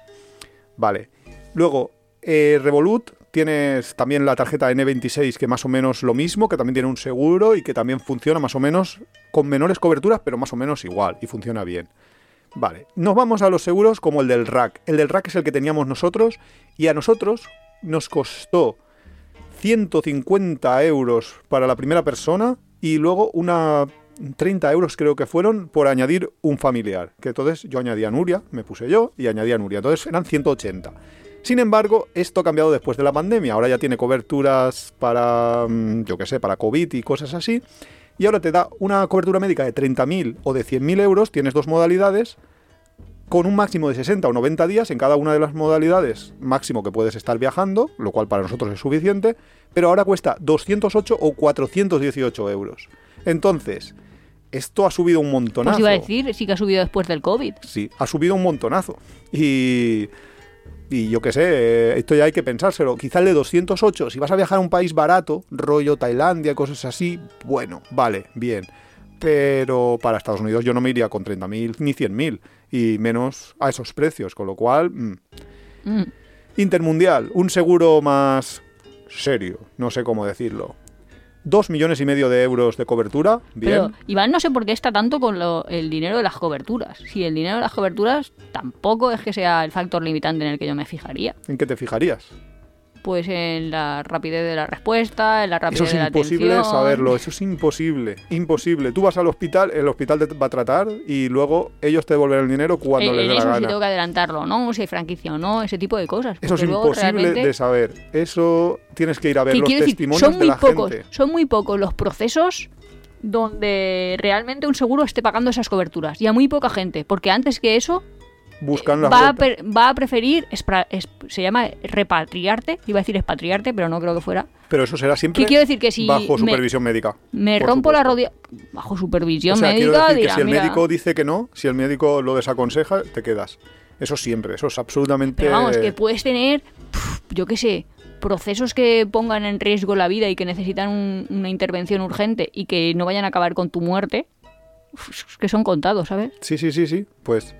Vale. Luego, eh, Revolut tienes también la tarjeta N26 que más o menos lo mismo, que también tiene un seguro y que también funciona más o menos con menores coberturas, pero más o menos igual y funciona bien. Vale, nos vamos a los seguros como el del rack. El del rack es el que teníamos nosotros y a nosotros nos costó 150 euros para la primera persona y luego una 30 euros creo que fueron por añadir un familiar. Que entonces yo añadía a Nuria, me puse yo y añadía a Nuria. Entonces eran 180. Sin embargo, esto ha cambiado después de la pandemia. Ahora ya tiene coberturas para, mm, yo qué sé, para COVID y cosas así. Y ahora te da una cobertura médica de 30.000 o de 100.000 euros. Tienes dos modalidades con un máximo de 60 o 90 días en cada una de las modalidades máximo que puedes estar viajando, lo cual para nosotros es suficiente, pero ahora cuesta 208 o 418 euros. Entonces, esto ha subido un montonazo. Pues iba a decir, sí que ha subido después del COVID. Sí, ha subido un montonazo. Y, y yo qué sé, eh, esto ya hay que pensárselo. Quizá el de 208, si vas a viajar a un país barato, rollo Tailandia, cosas así, bueno, vale, bien. Pero para Estados Unidos yo no me iría con 30.000 ni 100.000 y menos a esos precios, con lo cual... mm. Mm. Intermundial, un seguro más serio, no sé cómo decirlo. Dos millones y medio de euros de cobertura, bien. Pero Iván no sé por qué está tanto con lo- el dinero de las coberturas. Si el dinero de las coberturas tampoco es que sea el factor limitante en el que yo me fijaría. ¿En qué te fijarías? Pues en la rapidez de la respuesta, en la rapidez Eso es de la imposible atención. saberlo, eso es imposible, imposible. Tú vas al hospital, el hospital te va a tratar y luego ellos te devolverán el dinero cuando Eh, les dé la eso sí gana. tengo que adelantarlo, ¿no? Si hay franquicia o no, ese tipo de cosas. Eso es imposible de saber. Eso tienes que ir a ver que los quiero decir, testimonios son de muy la pocos, gente. son muy pocos los procesos donde realmente un seguro esté pagando esas coberturas. Y a muy poca gente, porque antes que eso Buscan la va, a per- va a preferir, es- se llama repatriarte, iba a decir expatriarte, pero no creo que fuera. Pero eso será siempre ¿Qué quiero decir? Que si bajo me- supervisión médica. Me rompo la rodilla bajo supervisión O sea, quiero médica, decir que dirá, si el "Mira". médico dice que no, si el médico lo desaconseja, te quedas. Eso siempre, eso es absolutamente... Pero vamos, que puedes tener, yo qué sé, procesos que pongan en riesgo la vida y que necesitan un- una intervención urgente y que no vayan a acabar con tu muerte, que son contados, ¿sabes? Sí, sí, sí, sí. Pues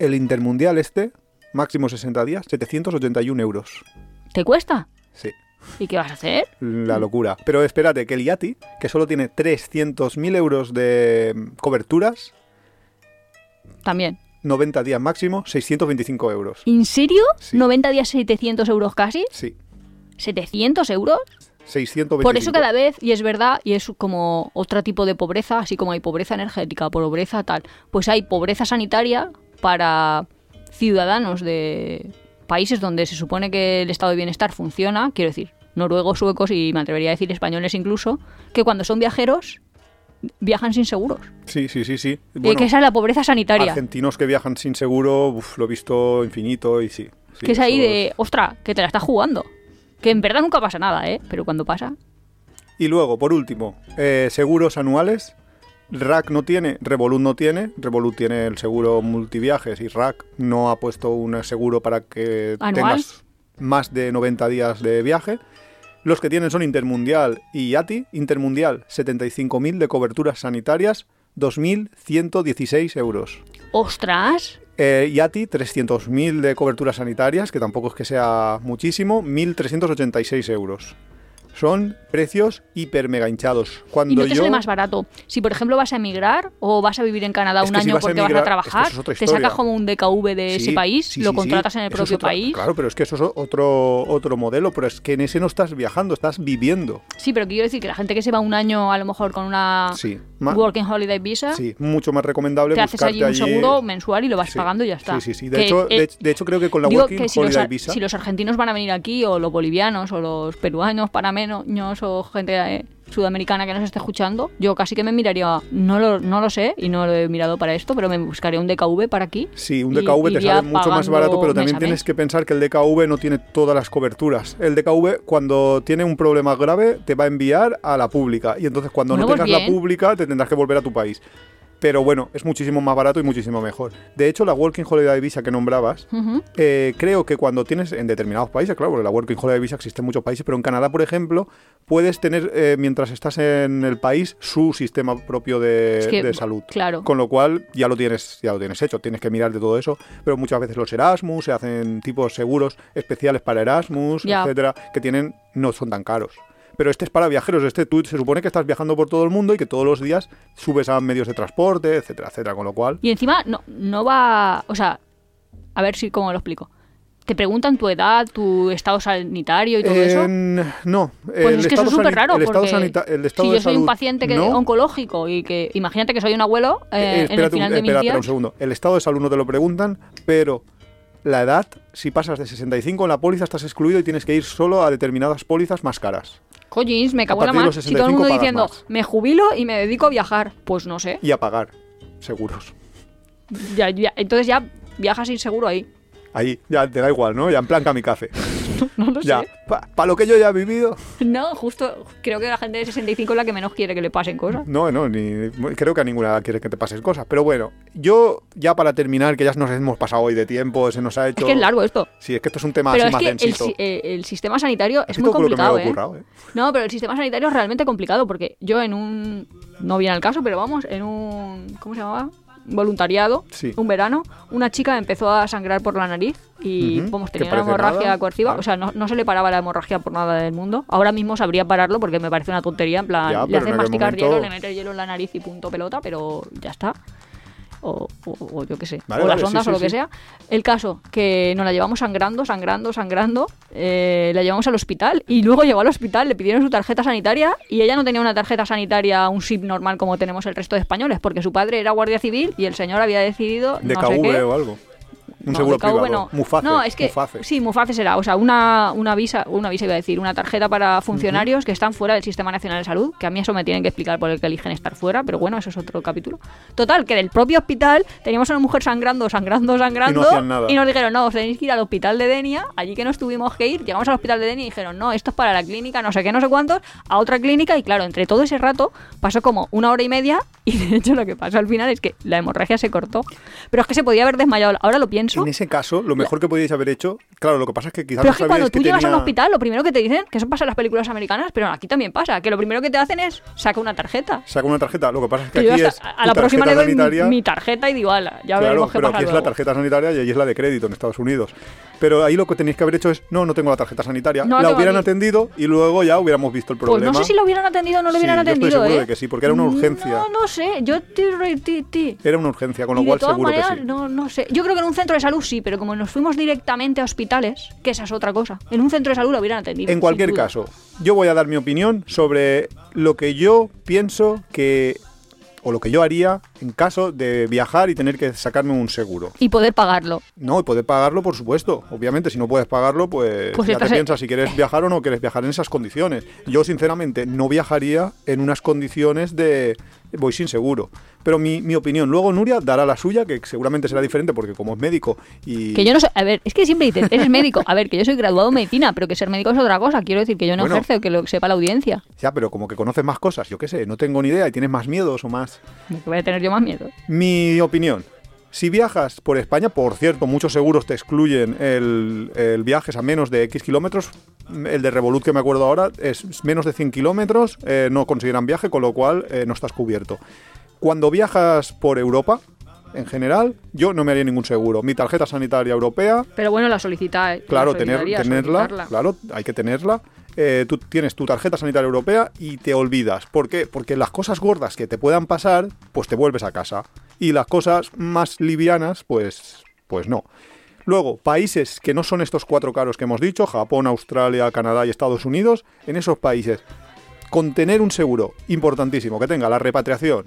el intermundial este, máximo 60 días, 781 euros. ¿Te cuesta? Sí, ¿Y qué vas a hacer? la locura. Pero espérate, que el Yati, que solo tiene 300.000 euros de coberturas, También. 90 días máximo, 625 euros. ¿En serio? Sí. ¿90 días 700 euros casi? Sí, ¿700 euros? 625. Por eso cada vez, y es verdad, y es como otro tipo de pobreza, así como hay pobreza energética, pobreza tal, pues hay pobreza sanitaria para ciudadanos de países donde se supone que el estado de bienestar funciona, quiero decir, noruegos, suecos y me atrevería a decir españoles incluso, que cuando son viajeros viajan sin seguros. Sí, sí, sí, sí. y Bueno, que esa es la pobreza sanitaria. argentinos que viajan sin seguro, uf, lo he visto infinito y sí. sí, que es ahí de, ostra, que te la estás jugando. Que en verdad nunca pasa nada, ¿eh? Pero cuando pasa... Y luego, por último, eh, seguros anuales. RAC no tiene, Revolut no tiene. Revolut tiene el seguro multiviajes y RAC no ha puesto un seguro para que ¿Anual? tengas más de 90 días de viaje. Los que tienen son Intermundial y YATI. Intermundial, 75.000 de coberturas sanitarias, 2.116 euros. ¡Ostras! Eh, YATI, 300.000 de coberturas sanitarias, que tampoco es que sea muchísimo, 1.386 euros. Son precios hiper mega hinchados. Cuando ¿Y no te yo... sale más barato? Si, por ejemplo, vas a emigrar o vas a vivir en Canadá Es un si año vas porque vas a trabajar, es que eso es otra te sacas como un DKV de ese país, sí, lo sí, contratas en el propio otra- país. Claro, pero es que eso es otro, otro modelo, pero es que en ese no estás viajando, estás viviendo. Sí, pero quiero decir que la gente que se va un año a lo mejor con una Working Holiday Visa, sí, mucho más recomendable te haces allí un allí- seguro mensual y lo vas pagando y ya está. Sí, sí, sí. De, Que, hecho, eh, de, de hecho, creo que con la Working que si los, Holiday ar- Visa... si los argentinos van a venir aquí, o los bolivianos, o los peruanos, panameños, o gente eh, sudamericana que nos esté escuchando, yo casi que me miraría, no lo, no lo sé y no lo he mirado para esto, pero me buscaría un DKV para aquí. Sí, un y DKV te sale mucho más barato, pero también tienes que pensar que el DKV no tiene todas las coberturas. El DKV, cuando tiene un problema grave, te va a enviar a la pública. Y entonces, cuando Bueno, no pues tengas la bien. pública, te tendrás que volver a tu país. Pero bueno, es muchísimo más barato y muchísimo mejor. De hecho, la Working Holiday Visa que nombrabas, eh, creo que cuando tienes en determinados países, claro, porque la Working Holiday Visa existe en muchos países, pero en Canadá, por ejemplo, puedes tener, eh, mientras estás en el país, su sistema propio de, Es que, de salud. Claro. Con lo cual ya lo tienes, ya lo tienes hecho, tienes que mirar de todo eso, pero muchas veces los Erasmus se hacen tipos seguros especiales para Erasmus, etcétera, que tienen no son tan caros. Pero este es para viajeros, este tú se supone que estás viajando por todo el mundo y que todos los días subes a medios de transporte, etcétera, etcétera, con lo cual Y encima no, no va. O sea, a ver si cómo lo explico. ¿Te preguntan tu edad, tu estado sanitario y todo eso? No. Pues es que eso es súper raro, El estado, porque el estado si yo soy un paciente que, no. oncológico y que imagínate que soy un abuelo eh, Eh, en el final un, de mis espera, días. espera un segundo. El estado de salud no te lo preguntan, pero la edad, si pasas de 65 en la póliza, estás excluido y tienes que ir solo a determinadas pólizas más caras. Collins, me cago en la los Si todo el 65 mundo diciendo, más. me jubilo y me dedico a viajar. Pues no sé. Y a pagar seguros. Ya- ya- entonces ya viajas sin seguro ahí. Ahí, ya te da igual, ¿no? Ya en plan kamikaze. No lo Ya, sé. para lo que yo ya he vivido. No, justo creo que la gente de 65 es la que menos quiere que le pasen cosas. No, no, ni, creo que a ninguna edad quiere que te pases cosas. Pero bueno, yo ya para terminar, que ya nos hemos pasado hoy de tiempo, se nos ha hecho... Es que es largo esto. Sí, es que esto es un tema Pero así es más que el, densito. si- eh, el sistema sanitario es Así muy lo que me complicado, ¿eh? ocurrido, ¿eh? No, pero el sistema sanitario es realmente complicado porque yo en un... No viene al caso, pero vamos, en un... ¿Cómo se llamaba? Voluntariado, Sí. un verano, una chica empezó a sangrar por la nariz y, vamos, tenía una hemorragia nada, coerciva. claro. O sea, no, no se le paraba la hemorragia por nada del mundo. Ahora mismo sabría pararlo porque me parece una tontería. En plan, Ya, le pero haces en aquel masticar momento- hielo, le metes hielo en la nariz y punto pelota, pero ya está. O, o- o yo qué sé, Vale, o las vale, ondas sí, o lo que sí. sea. El caso, que nos la llevamos sangrando, sangrando, sangrando, eh, la llevamos al hospital y luego llegó al hospital, le pidieron su tarjeta sanitaria y ella no tenía una tarjeta sanitaria, un SIP normal como tenemos el resto de españoles, porque su padre era guardia civil y el señor había decidido De no sé KV qué. o algo. Un No, seguro privado. no. Muface. No, es que Muface. sí, Muface será, o sea, una, una visa, una visa iba a decir, una tarjeta para funcionarios que están fuera del Sistema Nacional de Salud, que a mí eso me tienen que explicar por el que eligen estar fuera, pero bueno, eso es otro capítulo. Total, que del propio hospital teníamos a una mujer sangrando, sangrando, sangrando, nada. y nos dijeron, no, os tenéis que ir al hospital de Denia, allí que nos tuvimos que ir, llegamos al hospital de Denia y dijeron, no, esto es para la clínica, no sé qué, no sé cuántos, a otra clínica, y claro, entre todo ese rato pasó como una hora y media, y de hecho lo que pasó al final es que la hemorragia se cortó. Pero es que se podía haber desmayado, ahora lo pienso. En ese caso, lo mejor que podíais haber hecho, claro, lo que pasa es que quizás Pero no es que cuando tú que llegas a un hospital, lo primero que te dicen, que eso pasa en las películas americanas, pero aquí también pasa, que lo primero que te hacen es saca una tarjeta. Saca una tarjeta. Lo que pasa es que aquí es a la próxima le doy mi- sanitaria. mi, tarjeta y digo, ala, ya Claro, veremos qué pero pasa aquí es la luego". tarjeta sanitaria y allí es la de crédito en Estados Unidos. Pero ahí lo que tenéis que haber hecho es, no, no tengo la tarjeta sanitaria. No la la hubieran aquí. atendido y luego ya hubiéramos visto el Pues problema. no sé si lo hubieran atendido o no Sí, hubieran yo estoy atendido, seguro ¿eh? de que sí, porque era una urgencia. No, no sé, yo ti, ti, ti. Era una urgencia, con lo cual seguro maneras, que sí. no, no sé. Yo creo que en un centro de salud sí, pero como nos fuimos directamente a hospitales, que esa es otra cosa. En un centro de salud lo hubieran atendido. En cualquier caso, yo voy a dar mi opinión sobre lo que yo pienso que o lo que yo haría en caso de viajar y tener que sacarme un seguro. Y poder pagarlo. No, y poder pagarlo, por supuesto. Obviamente, si no puedes pagarlo, pues, Pues ya te piensas si quieres viajar o no quieres viajar en esas condiciones. Yo, sinceramente, no viajaría en unas condiciones de voy sin seguro. Pero mi, mi opinión, luego Nuria dará la suya, que seguramente será diferente porque como es médico y... Que yo no sé, a ver, es que siempre dicen, eres médico. A ver, que yo soy graduado en medicina, pero que ser médico es otra cosa. Quiero decir que yo no Bueno. ejerzo, que lo sepa la audiencia. Ya, pero como que conoces más cosas, yo qué sé, no tengo ni idea y tienes más miedos o más... Voy a tener yo más miedo. Mi opinión. Si viajas por España, por cierto, muchos seguros te excluyen el, el viajes a menos de X kilómetros. El de Revolut que me acuerdo ahora es menos de 100 kilómetros, eh, no consideran viaje, con lo cual eh, no estás cubierto. Cuando viajas por Europa, en general, yo no me haría ningún seguro. Mi tarjeta sanitaria europea, Pero bueno, la solicita. la Claro, tener, tenerla, solicitarla. claro, hay que tenerla. Eh, tú tienes tu tarjeta sanitaria europea y te olvidas. ¿Por qué? Porque las cosas gordas que te puedan pasar, pues te vuelves a casa. Y las cosas más livianas, pues, pues no. Luego, países que no son estos cuatro caros que hemos dicho, Japón, Australia, Canadá y Estados Unidos, en esos países, con tener un seguro importantísimo que tenga la repatriación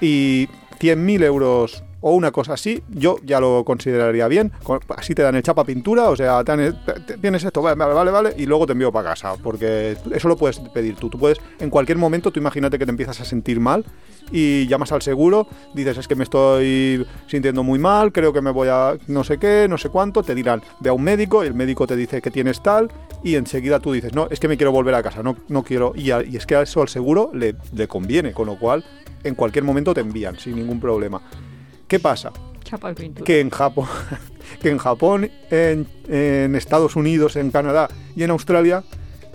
y 100.000 euros o una cosa así, yo ya lo consideraría bien. Así te dan el chapa pintura, o sea, dan el- tienes esto, vale, vale, vale, y luego te envío para casa, porque eso lo puedes pedir tú. Tú puedes, en cualquier momento, tú imagínate que te empiezas a sentir mal y llamas al seguro, dices, es que me estoy sintiendo muy mal, creo que me voy a no sé qué, no sé cuánto, te dirán, ve a un médico, y el médico te dice que tienes tal, y enseguida tú dices, no, es que me quiero volver a casa, no, no quiero, y, es que a eso al seguro le conviene, con lo cual en cualquier momento te envían sin ningún problema. ¿Qué pasa? Que en Japón, que en, Japón en, en Estados Unidos, en Canadá y en Australia,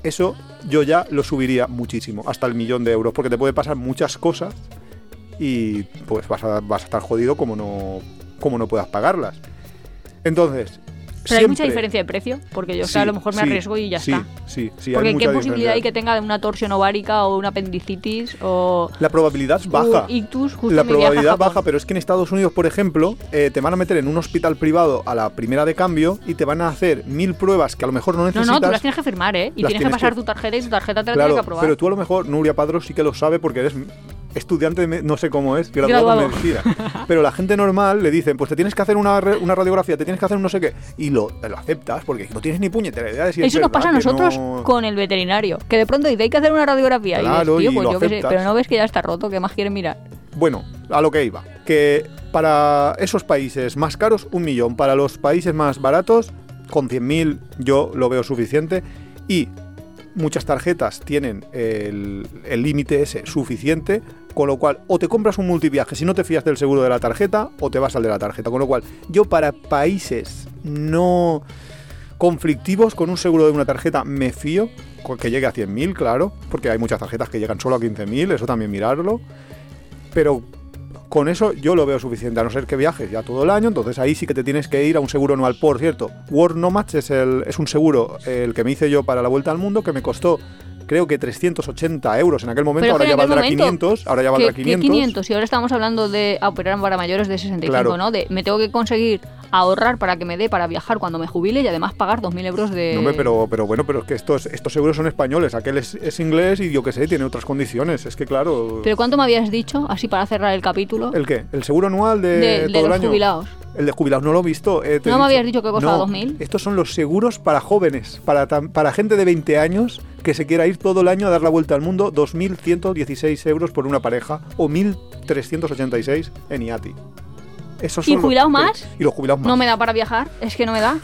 eso yo ya lo subiría muchísimo, hasta el millón de euros, porque te puede pasar muchas cosas y pues vas a, vas a estar jodido como no, como no puedas pagarlas. Entonces, Pero hay mucha diferencia de precio, porque yo o Sí, sea, a lo mejor me sí, arriesgo y ya sí, está. Sí, sí, Porque qué posibilidad hay que tenga de una torsión ovárica o una apendicitis o La probabilidad baja. un ictus justo La probabilidad baja, pero es que en Estados Unidos, por ejemplo, eh, te van a meter en un hospital privado a la primera de cambio y te van a hacer mil pruebas que a lo mejor no No, necesitas. no, tú las tienes que firmar, ¿eh? Y tienes que pasar que- tu tarjeta y tu tarjeta te la Claro, tienes que aprobar. pero tú a lo mejor, Nuria Padrón, sí que lo sabe porque eres estudiante de, no sé cómo es, graduado, en medicina. Pero la gente normal le dicen, pues te tienes que hacer una radiografía, te tienes que hacer un no sé qué, y lo, lo aceptas porque no tienes ni puñetera idea de si es Eso nos verdad pasa a que nosotros no- con el veterinario. Que de pronto dice hay que hacer una radiografía. Claro, y y dices, tío, pues yo qué sé. aceptas. Pero no ves que ya está roto, ¿qué más quieres mirar? Bueno, a lo que iba. Que para esos países más caros, un millón. Para los países más baratos, con 100.000 yo lo veo suficiente. Y muchas tarjetas tienen el límite ese suficiente. Con lo cual, o te compras un multiviaje si no te fías del seguro de la tarjeta, o te vas al de la tarjeta. Con lo cual, yo para países no conflictivos con un seguro de una tarjeta me fío, que llegue a 100.000, claro, porque hay muchas tarjetas que llegan solo a 15.000, eso también mirarlo. Pero con eso yo lo veo suficiente, a no ser que viajes ya todo el año, entonces ahí sí que te tienes que ir a un seguro anual. Por cierto, World Nomads es, el, es un seguro, el que me hice yo para la vuelta al mundo, que me costó creo que 380 euros en aquel momento, Pero ahora ya valdrá momento, 500, ahora ya ¿Qué, valdrá qué 500. 500? Y ahora estamos hablando de ah, operar para mayores de 65, Claro. ¿no? De me tengo que conseguir ahorrar para que me dé para viajar cuando me jubile y además pagar 2.000 euros de... No, pero, pero bueno, pero es que estos, estos seguros son españoles, aquel es, es inglés y yo qué sé, tiene otras condiciones. Es que claro... ¿Pero cuánto me habías dicho, así para cerrar el capítulo? ¿El qué? ¿El seguro anual de, de, de todo el los año? jubilados. El de jubilados no lo he visto. eh, te he ¿No me dicho. habías dicho que costaba No, 2.000? Estos son los seguros para jóvenes, para, para gente de 20 años que se quiera ir todo el año a dar la vuelta al mundo, 2.116 euros por una pareja o 1.386 en IATI. Esos ¿Y son los- jubilados más? Y los jubilados más. ¿No me da para viajar? Es que no me da.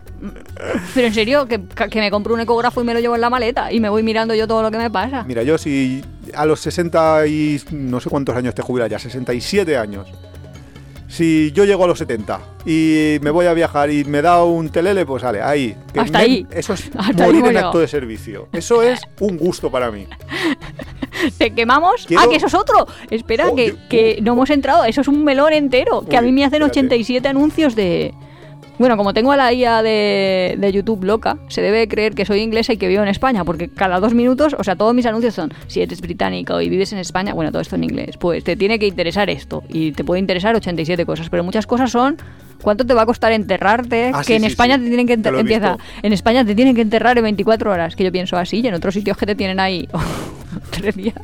Pero en serio, que, que me compro un ecógrafo y me lo llevo en la maleta y me voy mirando yo todo lo que me pasa. Mira, yo si a los 60 y no sé cuántos años te jubilas ya, 67 años. Si yo llego a los 70 y me voy a viajar y me da un telele, pues sale, ahí. Que Hasta me- ahí. Eso es Hasta morir en acto de servicio. Eso es un gusto para mí. ¿Te quemamos? Quiero- Ah, que eso es otro. Espera, Oh, que, yo- que no hemos entrado. Eso es un melón entero. que a mí me hacen espérate. 87 anuncios de... Bueno, como tengo a la IA de, de YouTube loca, se debe creer que soy inglesa y que vivo en España, porque cada dos minutos, o sea, todos mis anuncios son, si eres británico y vives en España, bueno, todo esto en inglés, pues te tiene que interesar esto, y te puede interesar 87 cosas, pero muchas cosas son, ¿cuánto te va a costar enterrarte? Ah, que sí, en sí, España sí. te tienen que Te enter- lo he empieza, en España te tienen que enterrar en 24 horas, que yo pienso así, y en otros sitios que te tienen ahí tres días.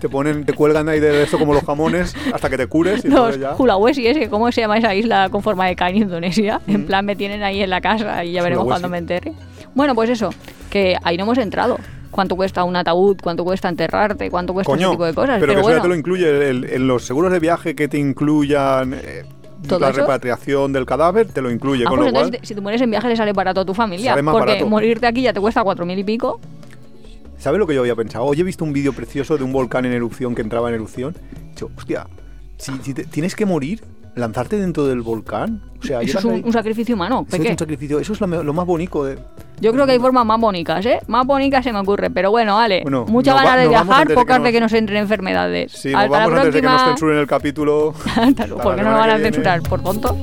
Te ponen, te cuelgan ahí de esto como los jamones hasta que te cures y Los entonces ya. Hulawesi, ese, ¿cómo se llama esa isla con forma de K en Indonesia? En plan, me tienen ahí en la casa y ya veremos Sulawesi. cuando me enterre. Bueno, pues eso, que ahí no hemos entrado. ¿Cuánto cuesta un ataúd? ¿Cuánto cuesta enterrarte? ¿Cuánto cuesta Coño, ese tipo de cosas? pero, que eso bueno, ya te lo incluye. el- en los seguros de viaje que te incluyan eh, ¿Todo la eso? repatriación del cadáver, te lo incluye. Ah, con pues lo cual, si te mueres en viaje, le sale barato a tu familia. Sale más porque barato. morirte aquí ya te cuesta cuatro mil y pico. ¿Sabes lo que yo había pensado? Hoy he visto un vídeo precioso de un volcán en erupción que entraba en erupción. He dicho, hostia, si, si te- tienes que morir, lanzarte dentro del volcán. O sea, Eso es un, ahí- un sacrificio humano. eso es un sacrificio. Eso es lo, lo más bonito de. Yo creo que hay formas más bonitas, ¿eh? Más bonitas se me ocurre. Pero bueno, vale. Bueno, Muchas nos va- ganas de nos viajar, antes de que pocas de nos- que nos entren enfermedades. Sí, nos Hasta la vamos antes de que nos próxima. censuren el capítulo. Hasta luego, Hasta porque la no nos van a censurar, por tonto.